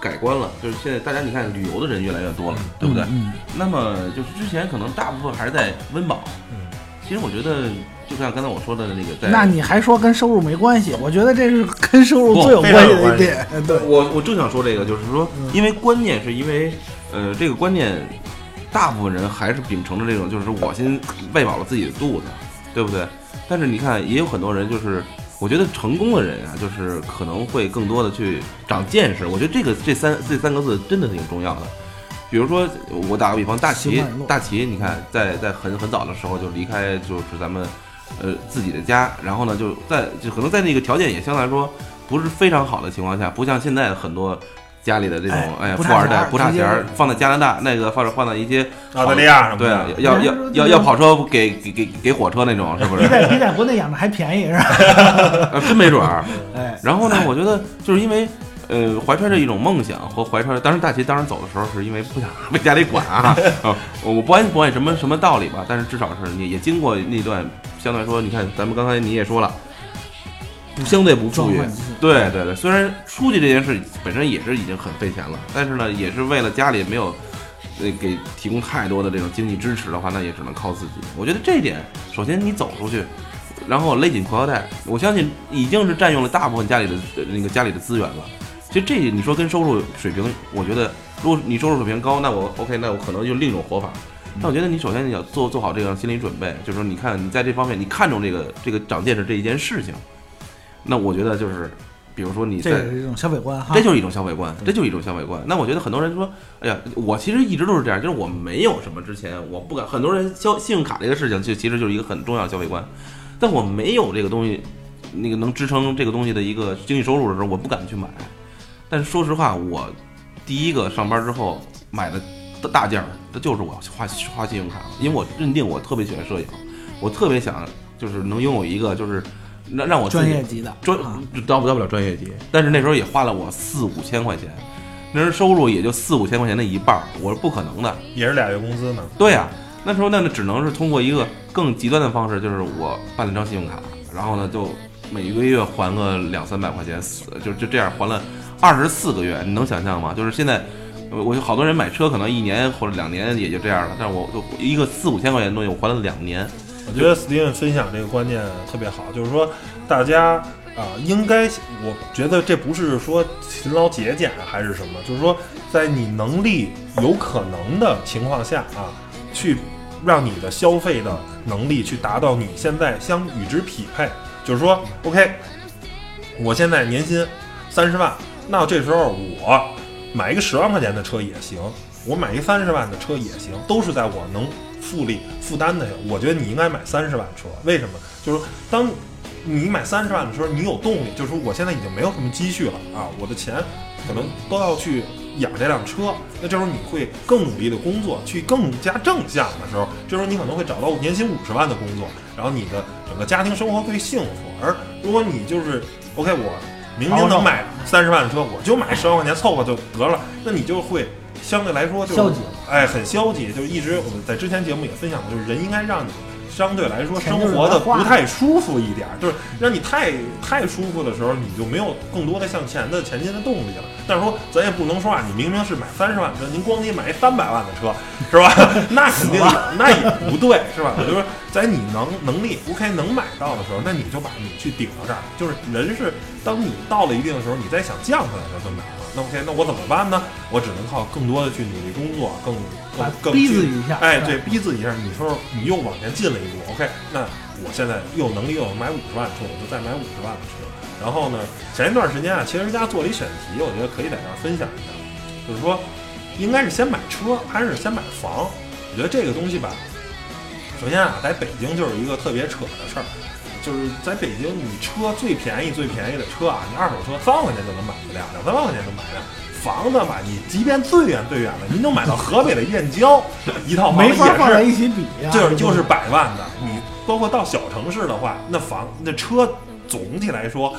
Speaker 2: 改观了，就是现在大家你看旅游的人越来越多了，对不对？
Speaker 3: 嗯，
Speaker 2: 那么就是之前可能大部分还是在温饱，
Speaker 1: 嗯，
Speaker 2: 其实我觉得就像刚才我说的那个，在
Speaker 3: 那你还说跟收入没关系？我觉得这是跟收入最有关系的一点。*laughs* 对，
Speaker 2: 我我正想说这个，就是说，
Speaker 3: 嗯
Speaker 2: 因为观念是因为，呃，这个观念，大部分人还是秉承着这种，就是我先喂饱了自己的肚子，对不对？但是你看，也有很多人就是，我觉得成功的人啊，就是可能会更多的去长见识。我觉得这个这三这三个字真的挺重要的。比如说，我打个比方，大齐大齐，你看，在在很很早的时候就离开，就是咱们呃自己的家，然后呢，就在就可能在那个条件也相对来说不是非常好的情况下，不像现在很多家里的这种
Speaker 3: 哎
Speaker 2: 哎
Speaker 3: 不差
Speaker 2: 富二代不差钱儿，放在加拿大那个放放在一些
Speaker 1: 澳大利亚什么
Speaker 2: 对啊，，要要要要跑车给给给给火车那种，是不是
Speaker 3: 比？在比在国内养的还便宜是吧？
Speaker 2: 呃，*laughs* 真没准儿。*laughs*
Speaker 3: 哎，
Speaker 2: 然后呢，我觉得就是因为，呃，怀揣着一种梦想和怀揣着，当时大齐当时走的时候是因为不想 *laughs* 被家里管啊，啊，*laughs* 我不管不管什么什么道理吧，但是至少是也也经过那段相对来说，你看咱们刚才你也说了，不相对不富裕，对对对，虽然出去这件事本身也是已经很费钱了，但是呢，也是为了家里没有呃给提供太多的这种经济支持的话，那也只能靠自己。我觉得这一点，首先你走出去，然后勒紧裤腰带，我相信已经是占用了大部分家里的呃那个家里的资源了。其实这你说跟收入水平，我觉得如果你收入水平高，那我 OK，那我可能就另一种活法。但我觉得你首先你要做做好这个心理准备，就是说你看你在这方面你看重这个这个长见识这一件事情，那我觉得就是，比如说你在
Speaker 3: 这也是一种消费观哈。
Speaker 2: 这就是一种消费观，这就是一种消费观。那我觉得很多人说，哎呀，我其实一直都是这样，就是我没有什么之前，我不敢。很多人消信用卡这个事情，就其实就是一个很重要的消费观。但我没有这个东西，那个能支撑这个东西的一个经济收入的时候，我不敢去买。但是说实话，我第一个上班之后买的大件儿，那就是我花花信用卡，因为我认定我特别喜欢摄影，我特别想就是能拥有一个就是让让我
Speaker 3: 专业级的
Speaker 2: 专
Speaker 3: 啊
Speaker 2: 到不到不了专业级，但是那时候也花了我四五千块钱，那时候收入也就四五千块钱的一半儿，我是不可能的。
Speaker 1: 也是俩月工资呢。
Speaker 2: 对呀、那时候那只能是通过一个更极端的方式，就是我办了张信用卡，然后呢就每个月还个两三百块钱，死就就这样还了二十四个月，你能想象吗？就是现在。我有好多人买车，可能一年或者两年也就这样了，但是我就一个四五千块钱的东西，我还了两年。
Speaker 1: 我觉得 Steven 分享这个观念特别好，就是说大家啊、应该，我觉得这不是说勤劳节俭还是什么，就是说在你能力有可能的情况下啊，去让你的消费的能力去达到你现在相与之匹配。就是说，OK，我现在年薪三十万，那这时候我买一个十万块钱的车也行，我买一三十万的车也行，都是在我能复利负担的。我觉得你应该买三十万车，为什么？就是说当你买三十万的时候，你有动力，就是说我现在已经没有什么积蓄了啊，我的钱可能都要去养这辆车。那这时候你会更努力的工作，去更加正向的时候，这时候你可能会找到年薪五十万的工作，然后你的整个家庭生活会幸福。而如果你就是 OK，我明明能买三十万的车，我就买十万块钱凑合就得了，那你就会相对来说就
Speaker 3: 消极
Speaker 1: 哎，很消极。就一直我们在之前节目也分享过，就是人应该让你相对来说生活的不太舒服一点儿，就是让你太太舒服的时候，你就没有更多的向前的前进的动力了。但是说咱也不能说啊，你明明是买三十万车，您光你买一三百万的车，是吧？*laughs* 那肯定 *laughs* 那也不对，是吧？我就说，在你能能力 OK 能买到的时候，那你就把你去顶到这儿。就是人是当你到了一定的时候，你再想降下来的时候就难了。那 OK，那我怎么办呢？我只能靠更多的去努力工作，更更更
Speaker 3: 逼自己一下
Speaker 1: 哎，
Speaker 3: 对
Speaker 1: 对，逼自己一下。你说你又往前进了一步，OK，那我现在又有能力又能买五十万的车，我就再买五十万的车。然后呢，前一段时间啊，其实人家做了一选题，我觉得可以在这儿分享一下，就是说，应该是先买车还是先买房？我觉得这个东西吧，首先啊，在北京就是一个特别扯的事儿，就是在北京，你车最便宜最便宜的车啊，你二手车三万块钱就能买一辆，两三万块钱能买一辆。房子嘛，你即便最远最远的，您能买到河北的燕郊，*laughs* 一套房
Speaker 3: 没
Speaker 1: 子也是
Speaker 3: 法放在一起比呀、
Speaker 1: 就是就是百万的，你包括到小城市的话，那房那车总体来说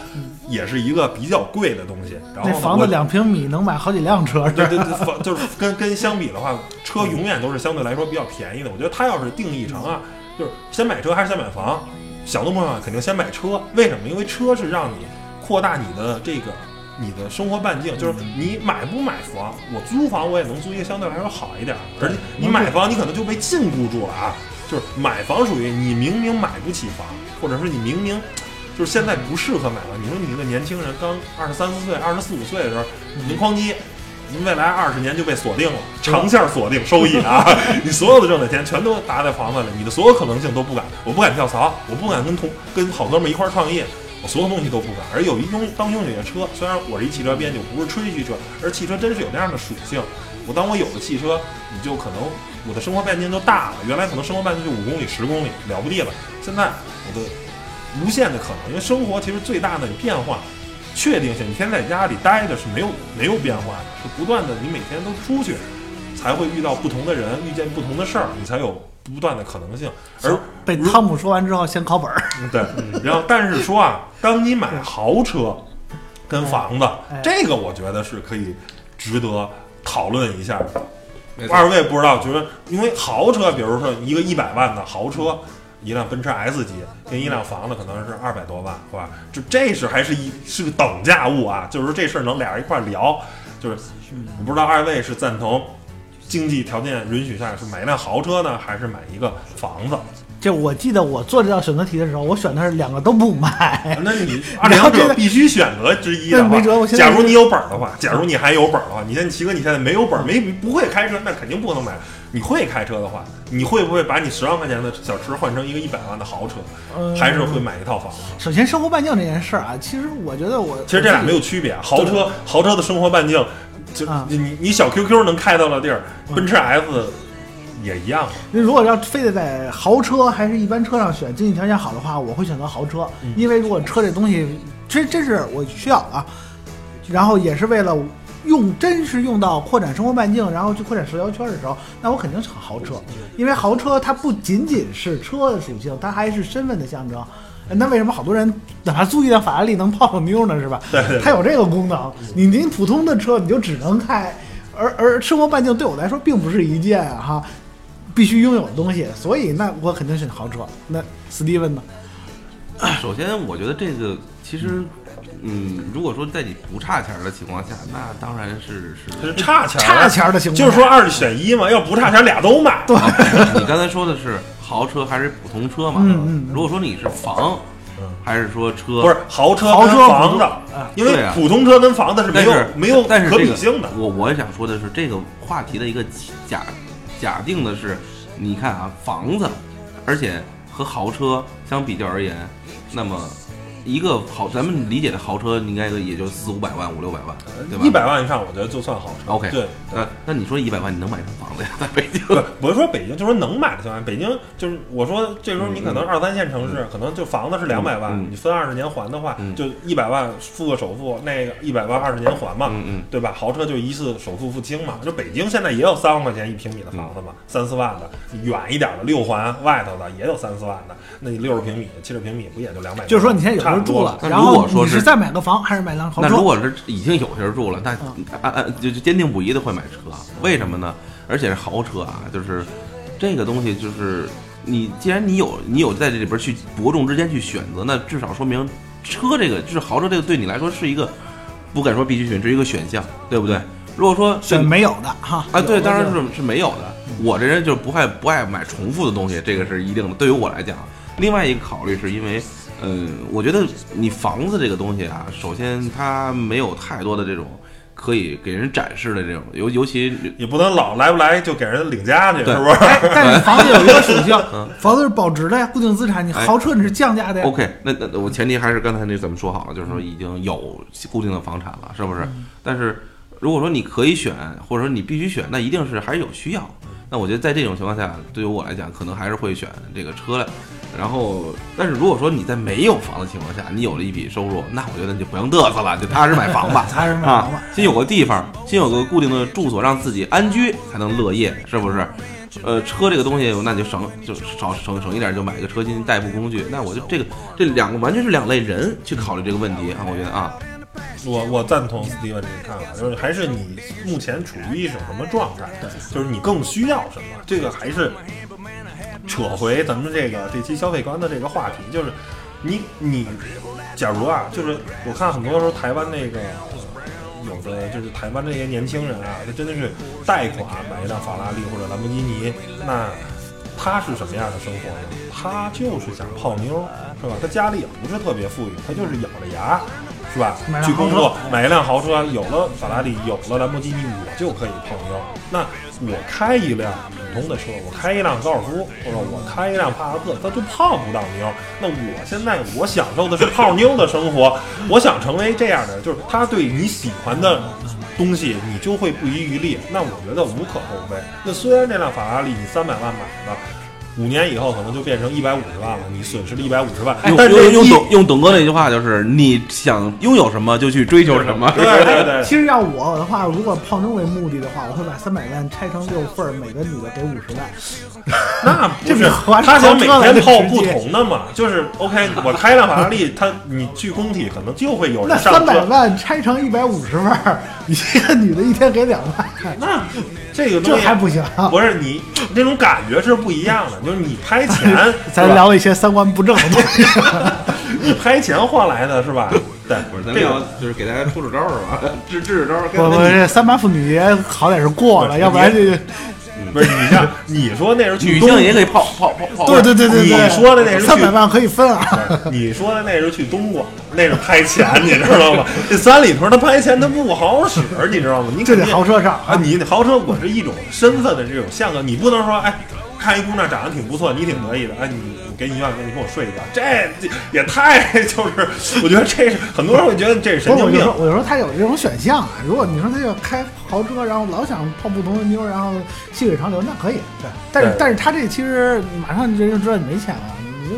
Speaker 1: 也是一个比较贵的东西。然后
Speaker 3: 那房子两平米能买好几辆车，
Speaker 1: 对对对，*laughs* 房就是跟跟相比的话，车永远都是相对来说比较便宜的。我觉得他要是定义成啊，就是先买车还是先买房，小众朋友啊肯定先买车。为什么？因为车是让你扩大你的这个你的生活半径，就是你买不买房，我租房我也能租一个相对来说好一点儿，而且你买房你可能就被禁锢住了啊。就是买房属于你明明买不起房，或者是你明明就是现在不适合买房。你说你一个年轻人刚二十三四岁、二十四五岁的时候，你哐叽，您未来二十年就被锁定了，长线锁定收益啊！*laughs* 你所有的挣的钱全都砸在房子里，你的所有可能性都不敢，我不敢跳槽，我不敢跟同跟好哥们儿一块儿创业。我所有东西都不敢，而有一拥当拥有一辆车，虽然我是一汽车编辑，我不是吹嘘车，而汽车真是有那样的属性。我当我有了汽车，你就可能我的生活半径就大了。原来可能生活半径就五公里、十公里，了不地了。现在我的无限的可能，因为生活其实最大的变化，确定性，你天天在家里待着是没有没有变化的，是不断的，你每天都出去，才会遇到不同的人，遇见不同的事儿，你才有不断的可能性。而
Speaker 3: 被汤姆说完之后，先考本儿。
Speaker 1: 对，然后但是说啊，当你买豪车，跟房子，*laughs*
Speaker 3: 哎
Speaker 1: 这个我觉得是可以值得讨论一下的。二位不知道，觉得因为豪车，比如说一个一百万的豪车，一辆奔驰 S 级，跟一辆房子可能是二百多万，是吧？就这是还是一是个等价物啊，就是说这事儿能俩人一块聊，就是我不知道二位是赞同经济条件允许下是买一辆豪车呢，还是买一个房子？
Speaker 3: 就我记得我做这道选择题的时候，我选的是两个都不买。
Speaker 1: 那你 *laughs* 两者必须选择之一的话
Speaker 3: 没辙我，现在
Speaker 1: 假如你有本儿的话，假如你还有本儿的话，你现在齐哥你现在没有本儿，没不会开车，那肯定不能买。你会开车的话，你会不会把你十万块钱的小车换成一个一百万的豪车，
Speaker 3: 嗯
Speaker 1: 还是会买一套房子？
Speaker 3: 首先，生活半径这件事儿啊，其实我觉得我
Speaker 1: 其实这俩没有区别，豪车豪车的生活半径，就
Speaker 3: 啊
Speaker 1: 你你你小 QQ 能开到的地儿，
Speaker 3: 嗯
Speaker 1: 奔驰 S 也一样。
Speaker 3: 那如果要非得在豪车还是一般车上选，经济条件好的话，我会选择豪车，
Speaker 1: 嗯
Speaker 3: 因为如果车这东西真真是我需要啊，然后也是为了用，真是用到扩展生活半径，然后去扩展社交圈的时候，那我肯定选豪车，因为豪车它不仅仅是车的属性，它还是身份的象征。那为什么好多人哪怕租一辆法拉利能泡泡妞呢？是吧？*laughs*
Speaker 1: 对对对
Speaker 3: 它有这个功能。你您普通的车你就只能开，而而生活半径对我来说并不是一件哈必须拥有的东西，所以那我肯定选豪车。那史蒂文呢？
Speaker 2: 首先，我觉得这个其实，嗯，如果说在你不差钱儿的情况下，那当然是
Speaker 1: 这是
Speaker 2: 是。
Speaker 1: 差钱儿
Speaker 3: 差钱儿的情况下
Speaker 1: 就是说二选一嘛，要不差钱俩都买。对，
Speaker 2: 你刚才说的是豪车还是普通车嘛？
Speaker 3: 嗯嗯
Speaker 2: 如果说你是房
Speaker 1: 嗯，
Speaker 2: 还是说车，
Speaker 1: 不是豪车
Speaker 3: 豪车
Speaker 1: 跟房子因为普通车跟房子是没有没有可比性的。
Speaker 2: 我我也想说的是，这个话题的一个假假定的是，你看啊，房子，而且和豪车相比较而言，那么一个豪，咱们理解的豪车应该也就四五百万、五六百万，对吧？
Speaker 1: 一百万以上，我觉得就算豪车。
Speaker 2: OK
Speaker 1: 对，
Speaker 2: 那那你说一百万你能买上房子呀？*laughs* 在北京？
Speaker 1: 不，不是说北京，就说能买的情况下，北京就是我说这时候你可能二三线城市，可能就房子是两百万，
Speaker 2: 嗯
Speaker 1: 你分二十年还的话，
Speaker 2: 嗯
Speaker 1: 就一百万付个首付，那个一百万二十年还嘛，
Speaker 2: 嗯嗯。
Speaker 1: 对吧？豪车就一次首付付清嘛。就北京现在也有三万块钱一平米的房子嘛，三四万的，远一点的六环外头的也有三四万的，那你六十平米、七十平米不也就两百？
Speaker 3: 就是说你现在有人住了，
Speaker 2: 那
Speaker 3: 然后
Speaker 2: 如果说是
Speaker 3: 你是再买个房还是买辆豪车？
Speaker 2: 那如果是已经有人住了，那
Speaker 3: 嗯
Speaker 2: 按按就就坚定不移的会买车，为什么呢？而且是豪车啊，就是这个东西，就是你既然你有你有在这里边去伯仲之间去选择，那至少说明车这个就是豪车这个对你来说是一个不敢说必须选，是一个选项，对不对？如果说
Speaker 3: 选没有的哈
Speaker 2: 啊，对，当然
Speaker 3: 是
Speaker 2: 是没有的。我这人就不爱不爱买重复的东西，这个是一定的。对于我来讲，另外一个考虑是因为，嗯，我觉得你房子这个东西啊，首先它没有太多的这种可以给人展示的这种，尤尤其
Speaker 1: 也不能老来不来就给人领家去，
Speaker 2: 对
Speaker 1: 是不是？
Speaker 3: 哎，但是房子有一个属性 *laughs*
Speaker 2: 嗯，
Speaker 3: 房子是保值的呀，固定资产。你
Speaker 2: 哎
Speaker 3: 豪车你是降价的呀。
Speaker 2: OK，那那我前提还是刚才那咱们说好了，就是说已经有固定的房产了，是不是？但是如果说你可以选，或者说你必须选，那一定是还是有需要。那我觉得在这种情况下，对于我来讲，可能还是会选这个车了。然后，但是如果说你在没有房的情况下，你有了一笔收入，那我觉得你就不用嘚瑟了，就踏实买房吧。*laughs*
Speaker 3: 踏实买房吧
Speaker 2: 啊，先有个地方，先有个固定的住所，让自己安居，才能乐业，是不是？呃，车这个东西，那你就省就少省省一点，就买个车金代步工具。那我就这个这两个完全是两类人去考虑这个问题啊，我觉得啊，
Speaker 1: 我我赞同斯蒂文这个看法，就是还是你目前处于一种什么状态，就是你更需要什么，这个还是扯回咱们这个这期消费观的这个话题，就是你你，假如啊，就是我看很多时候台湾那个。呃有的就是台湾这些年轻人啊，他真的是贷款买一辆法拉利或者兰博基尼，那他是什么样的生活呢？他就是想泡妞，是吧？他家里也不是特别富裕，他就是咬着牙，是吧去工作，买一辆豪车，有了法拉利，有了兰博基尼，我就可以泡妞。那我开一辆普普通的车，我开一辆高尔夫，或者我开一辆帕萨特，它就泡不到妞。那我现在我享受的是泡妞的生活，我想成为这样的，就是他对你喜欢的东西，你就会不遗余力。那我觉得无可厚非。那虽然这辆法拉利你三百万买的，五年以后可能就变成一百五十万了，你损失了一百五十万。
Speaker 2: 用
Speaker 1: 但是
Speaker 2: 用用董用董哥那句话就是，你想拥有什么就去追求什么。*laughs*
Speaker 1: 对对对，
Speaker 3: 其实要我的话，如果泡妞为目的的话，我会把三百万拆成六份儿，每个女的给五十万。
Speaker 1: 那不 *laughs* 是
Speaker 3: 这比花
Speaker 1: 他想每天泡不同的嘛，就是 OK，我开辆法拉利，他你去工体可能就会有
Speaker 3: 那
Speaker 1: 人上
Speaker 3: 三百
Speaker 1: 车。
Speaker 3: 万拆成一百五十份儿，一个女的一天给两万，
Speaker 1: 那这个东西
Speaker 3: 这还不行。
Speaker 1: 不是你那种感觉是不一样的，就是你拍钱，*laughs*
Speaker 3: 咱聊一些三观不正的东西。
Speaker 1: 你拍钱换来的是吧？对，
Speaker 2: 不是，咱
Speaker 1: 这个
Speaker 2: 们要就是给大家出出招儿是吧？支支支招儿。
Speaker 3: 不不，这三八妇女节好歹是过了，要不然这
Speaker 1: 不是你像你说那是去
Speaker 2: 女
Speaker 1: 东
Speaker 2: 性也可以泡泡泡泡。
Speaker 3: 对对对对对，
Speaker 1: 你说的那是去
Speaker 3: 三百万可以分啊。
Speaker 1: 你说的那是去东莞，那是拍钱，你知道吗？这三里屯他拍钱他不好使，你知道吗？你
Speaker 3: 这得
Speaker 1: 肯定
Speaker 3: 豪车上
Speaker 1: 啊，你得豪车我是一种身份的这种象征，你不能说哎。看一姑娘长得挺不错，你挺得意的，哎，你你给你一万块，你跟我睡一觉，这这也太就是，*laughs* 我觉得这是很多人会觉得这是神
Speaker 3: 不是，我
Speaker 1: 经病。
Speaker 3: 我就说他有这种选项啊。如果你说他要开豪车，然后老想泡不同的妞，然后细水长流，那可以。对，但是
Speaker 1: 对
Speaker 3: 但是他这其实马上人就知道你没钱了，你就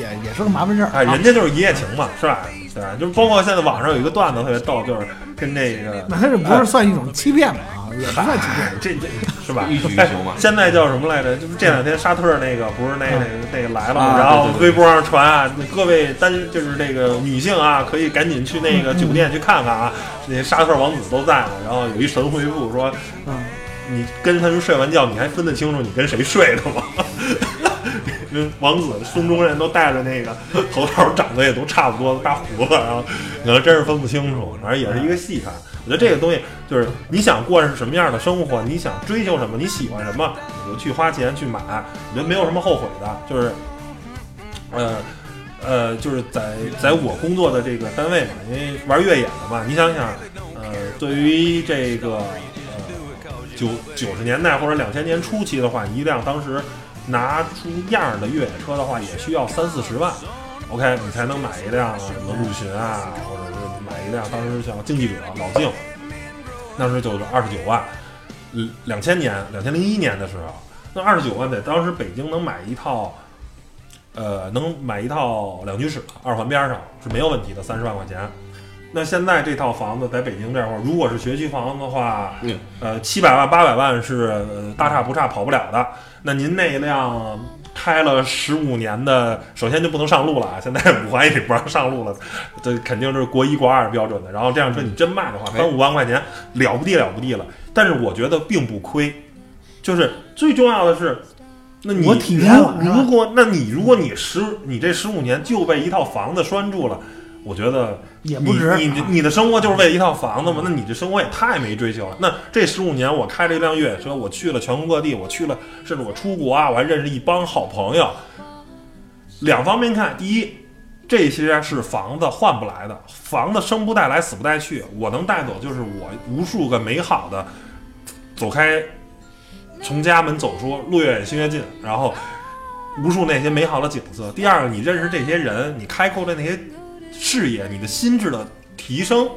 Speaker 3: 也也是个麻烦事儿。
Speaker 1: 哎，
Speaker 3: 啊
Speaker 1: 人家就是一夜情嘛，是吧？对吧？就是包括现在网上有一个段子特别逗，就是跟这个
Speaker 3: 那他这不是算一种欺骗吗？啊，也不算欺骗。
Speaker 1: 这这是吧？
Speaker 2: 欲取欲求嘛
Speaker 1: 哎现在叫什么来着？就是这两天沙特那个不是那那个那个来了？
Speaker 2: 啊
Speaker 1: 然后微博上传啊，各位单就是这个女性啊，可以赶紧去那个酒店去看看啊，那些沙特王子都在呢。然后有一神回复说，
Speaker 3: 嗯，
Speaker 1: 你跟他们睡完觉，你还分得清楚你跟谁睡的吗？因为王子孙中山都戴着那个头套，长得也都差不多，大胡子，然后可能真是分不清楚，反正也是一个戏看。我觉得这个东西就是你想过是什么样的生活，你想追求什么，你喜欢什么，你就去花钱去买，我觉得没有什么后悔的。就是，呃呃，就是在在我工作的这个单位嘛，因为玩越野的嘛，你想想，呃，对于这个呃九九十年代或者两千年初期的话，一辆当时拿出样儿的越野车的话，也需要三四十万。OK，你才能买一辆什么陆巡啊，或者是买一辆当时像竞技者老竞，当时就是二十九万。嗯，两千年，两千零一年的时候，那二十九万在当时北京能买一套，呃，能买一套两居室，二环边上是没有问题的，三十万块钱。那现在这套房子在北京这块儿，如果是学区房的话，
Speaker 2: 嗯
Speaker 1: 呃，七百万、八百万是、呃大差不差，跑不了的。那您那辆开了十五年的，首先就不能上路了啊！现在五环也不让上路了，*laughs* 这肯定是国一、国二标准的。然后这辆车你真卖的话，
Speaker 2: 哎
Speaker 1: 三五万块钱了不地了不地了。但是我觉得并不亏，就是最重要的是。那你
Speaker 3: 我体验了
Speaker 1: 如如果那你如果你十你这十五年就被一套房子拴住了，我觉得
Speaker 3: 也不值
Speaker 1: 你你你的生活就是为了一套房子吗？那你这生活也太没追求了。那这十五年我开了一辆越野车，我去了全国各地，我去了，甚至我出国啊，我还认识一帮好朋友。两方面看，第一，这些是房子换不来的，房子生不带来，死不带去。我能带走就是我无数个美好的，走开，从家门走出，路越远心越近，然后无数那些美好的景色。第二个，你认识这些人，你开阔的那些视野，你的心智的提升，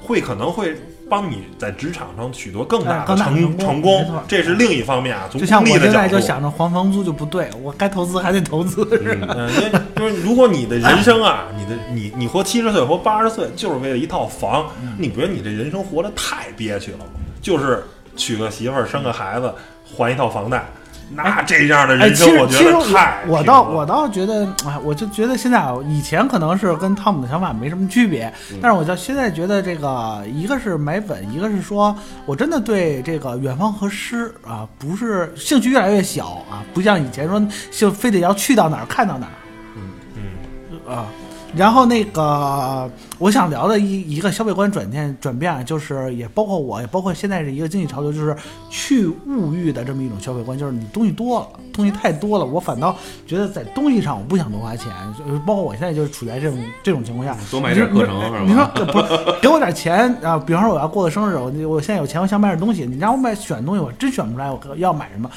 Speaker 1: 会可能会帮你在职场上取得更大的成
Speaker 3: 成功。
Speaker 1: 这是另一方面啊，从
Speaker 3: 就像
Speaker 1: 功利的角度
Speaker 3: 我现在就。想着还房租就不对，我该投资还得投资。*laughs*
Speaker 1: 嗯，因为就是如果你的人生啊，你的你你活七十岁活八十岁，就是为了一套房，你不觉得你这人生活得太憋屈了吗？就是娶个媳妇儿，生个孩子，还一套房贷，那这样的
Speaker 3: 哎，
Speaker 1: 人生，
Speaker 3: 其实
Speaker 1: 我觉得太
Speaker 3: 我倒我倒觉得，哎，我就觉得现在啊，以前可能是跟汤姆的想法没什么区别，
Speaker 1: 嗯
Speaker 3: 但是我就现在觉得这个一个是买稳，一个是说我真的对这个远方和诗啊，不是兴趣越来越小啊，不像以前说就非得要去到哪儿看到哪儿。
Speaker 1: 嗯嗯
Speaker 3: 啊。然后那个我想聊的一一个消费观转变转变啊，就是也包括我，也包括现在是一个经济潮流，就是去物欲的这么一种消费观，就是你东西多了，东西太多了，我反倒觉得在东西上我不想多花钱，就包括我现在就是处在这种这种情况下，
Speaker 2: 多买点课程是吧？
Speaker 3: 你说不给我点钱啊？比方说我要过个生日，我我现在有钱，我想买点东西，你让我买选东西，我真选不出来，我要买什么？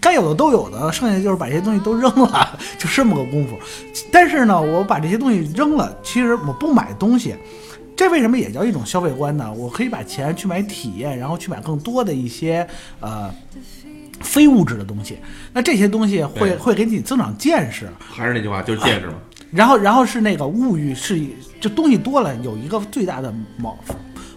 Speaker 3: 该有的都有的，剩下就是把这些东西都扔了，就这么个功夫。但是呢，我把这些东西扔了，其实我不买东西，这为什么也叫一种消费观呢？我可以把钱去买体验，然后去买更多的一些呃非物质的东西。那这些东西会会给你增长见识，
Speaker 2: 还是那句话，就是见识嘛。
Speaker 3: 然后然后是那个物欲是就东西多了有一个最大的毛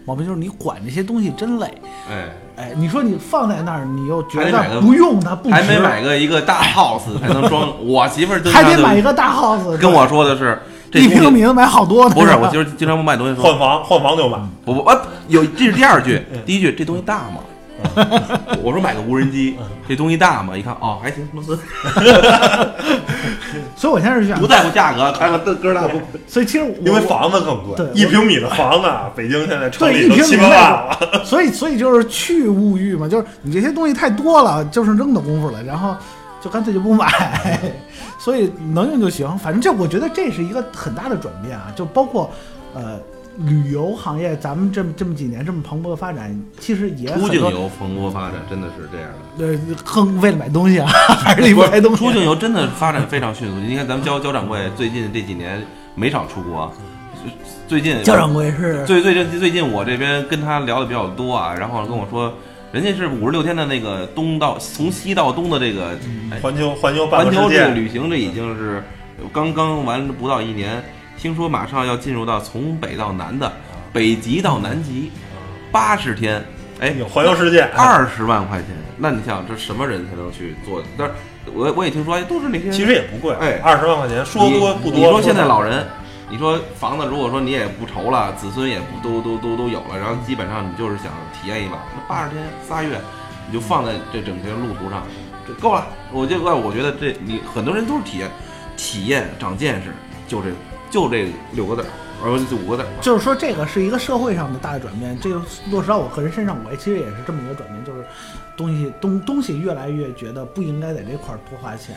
Speaker 3: 毛病就是你管这些东西真累。
Speaker 2: 哎，
Speaker 3: 哎，你说你放在那儿，你又觉
Speaker 2: 得买个
Speaker 3: 不用它不值，
Speaker 2: 还没买个一个大 house 才能装。*laughs* 我媳妇儿
Speaker 3: 还得买一个大 house，
Speaker 2: 跟我说的是，这
Speaker 3: 一平米买好多呢。
Speaker 2: 不是，
Speaker 3: 吧
Speaker 2: 我就是经常不卖东西说
Speaker 1: 换房换房就买，
Speaker 2: 不不啊，有这是第二句，第一句这东西大吗？*laughs* 我说买个无人机，这东西大吗？一看哦，还行，公司 *laughs*
Speaker 3: 所以我现在是想
Speaker 2: 不，在乎价格，看看个儿大不？
Speaker 3: 所以其实
Speaker 1: 因为房子更贵
Speaker 3: 对，
Speaker 1: 一平米的房子啊，北京现在城
Speaker 3: 对
Speaker 1: 里都七
Speaker 3: 一平米
Speaker 1: 八万了。
Speaker 3: 所以所以就是去物欲嘛，就是你这些东西太多了，就剩扔的功夫了，然后就干脆就不买，*laughs* 所以能用就行。反正这我觉得这是一个很大的转变啊，就包括呃旅游行业，咱们这么这么几年这么蓬勃的发展，其实也
Speaker 2: 出境游蓬勃发展，真的是这样的。
Speaker 3: 对更为了买东西啊，还是离不开东西。
Speaker 2: 出境游真的发展非常迅速。你看咱们焦焦掌柜最近这几年没少出国，最近
Speaker 3: 焦掌柜是
Speaker 2: 最最近最近我这边跟他聊的比较多啊，然后跟我说，人家是五十六天的那个东到从西到东的这个哎
Speaker 1: 环球环球
Speaker 2: 环球这个旅行，这已经是刚刚完不到一年，听说马上要进入到从北到南的北极到南极，八十天，哎，
Speaker 1: 环游世界，
Speaker 2: 二十万块钱，那你想这什么人才能去做？但是我我也听说，哎，都是那些
Speaker 1: 其实也不贵，
Speaker 2: 哎
Speaker 1: 二十万块钱说多不多。
Speaker 2: 你说现在老人，你说房子，如果说你也不愁了，子孙也不都都都都有了，然后基本上你就是想体验一把，那八十天仨月，你就放在这整个路途上，这够了。我就我觉得这你很多人都是体验，体验长见识，就这就这六个字儿，而不是五个字儿。
Speaker 3: 就是说，这个是一个社会上的大的转变。这个落实到我个人身上，我其实也是这么一个转变，就是东西东东西越来越觉得不应该在这块儿多花钱，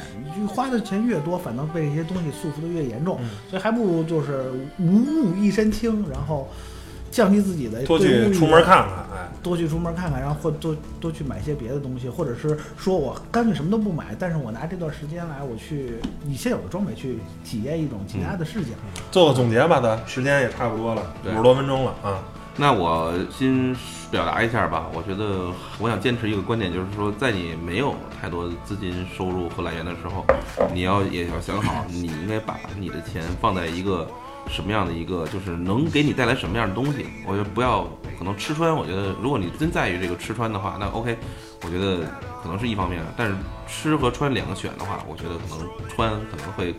Speaker 3: 花的钱越多，反倒被一些东西束缚的越严重，所以还不如就是无物一身轻，然后降低自己的
Speaker 1: 多去出门看看，哎，
Speaker 3: 多去出门看看，然后或多多去买些别的东西，或者是说我干脆什么都不买，但是我拿这段时间来，我去以现有的装备去体验一种其他的事情。
Speaker 1: 做个总结吧，咱时间也差不多了，五十多分钟了啊。
Speaker 2: 那我先表达一下吧，我觉得我想坚持一个观点，就是说，在你没有太多资金收入和来源的时候，你要也要想好，你应该把你的钱放在一个什么样的一个，就是能给你带来什么样的东西。我觉得不要可能吃穿，我觉得如果你真在于这个吃穿的话，那 OK，我觉得可能是一方面，但是吃和穿两个选的话，我觉得可能穿可能会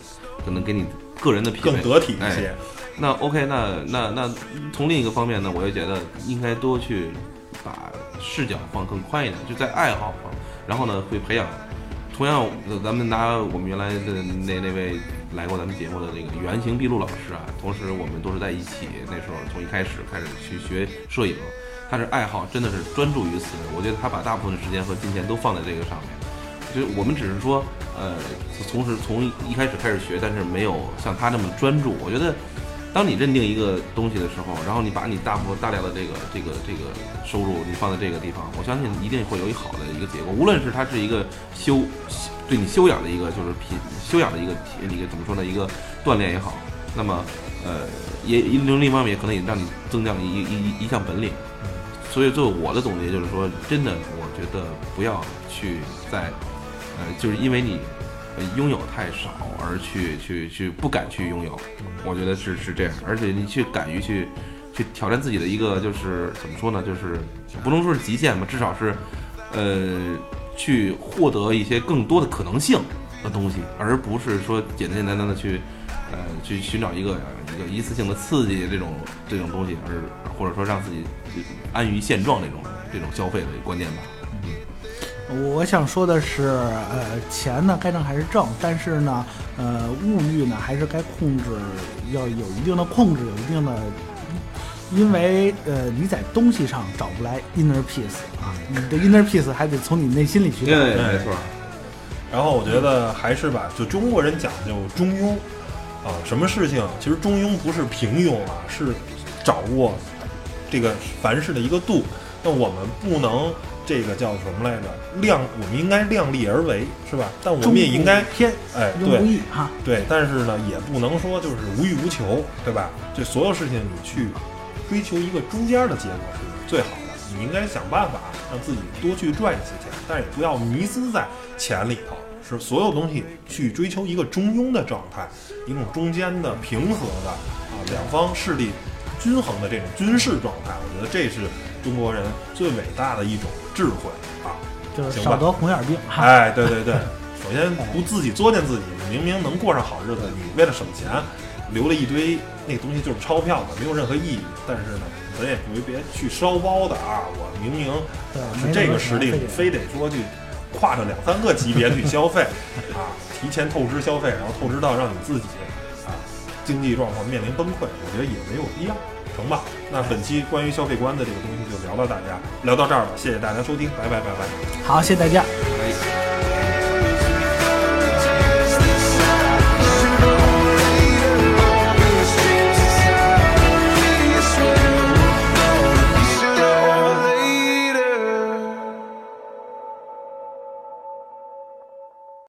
Speaker 2: 可能给你个人的品味
Speaker 1: 更得体一
Speaker 2: 哎
Speaker 1: 些，
Speaker 2: 那 OK，那那那从另一个方面呢，我又觉得应该多去把视角放更宽一点，就在爱好方，然后呢会培养。同样，呃咱们拿我们原来的那那位来过咱们节目的那个原型毕露老师啊，同时我们都是在一起，那时候从一开始开始去学摄影，他是爱好真的是专注于此，我觉得他把大部分的时间和金钱都放在这个上面。就是我们只是说，呃，从是从一开始开始学，但是没有像他那么专注。我觉得，当你认定一个东西的时候，然后你把你大部分大量的这个这个这个收入你放在这个地方，我相信一定会有一好的一个结果。无论是它是一个修对你修养的一个就是品修养的一个体一个怎么说呢一个锻炼也好，那么呃也另另一方面也可能也让你增加一一一一项本领。所以，最后我的总结就是说，真的，我觉得不要去在，呃，就是因为你呃拥有太少而去去去不敢去拥有，我觉得是是这样，而且你去敢于去去挑战自己的一个就是怎么说呢，就是不能说是极限吧，至少是呃去获得一些更多的可能性的东西，而不是说简简单单的去呃去寻找一个一个一次性的刺激这种这种东西，而或者说让自己安于现状这种这种消费的观念吧。
Speaker 3: 嗯我想说的是，呃，钱呢该挣还是挣，但是呢，呃，物欲呢还是该控制，要有一定的控制，有一定的，因为呃你在东西上找不来 inner peace 啊，你的 inner peace 还得从你内心里去找。
Speaker 2: 没错。
Speaker 1: 然后我觉得还是吧，就中国人讲究中庸啊，什么事情其实中庸不是平庸啊，是掌握这个凡事的一个度。那我们不能这个叫什么来着？量，我们应该量力而为，是吧？但我们也应该
Speaker 3: 偏
Speaker 1: 哎，对
Speaker 3: 易哈。
Speaker 1: 对，但是呢，也不能说就是无欲无求，对吧？这所有事情你去追求一个中间的结果是最好的。你应该想办法让自己多去赚一些钱，但也不要迷失在钱里头。是所有东西去追求一个中庸的状态，一种中间的平和的啊，两方势力均衡的这种军事状态。我觉得这是中国人最伟大的一种智慧啊。
Speaker 3: 就是少得红眼病哈。*laughs*
Speaker 1: 哎，对对对，首先不自己作践自己，你明明能过上好日子，你为了省钱留了一堆那个东西就是钞票嘛，没有任何意义。但是呢，咱也别别去烧包的啊！我明明，是这个实力，
Speaker 3: 非得
Speaker 1: 你非得说去跨着两三个级别去消费啊，提前透支消费，然后透支到让你自己啊经济状况面临崩溃，我觉得也没有必要，成吧？那本期关于消费观的这个东西就聊到大家聊到这儿了，谢谢大家收听，拜拜拜拜。
Speaker 3: 好，谢谢大家。
Speaker 2: 哎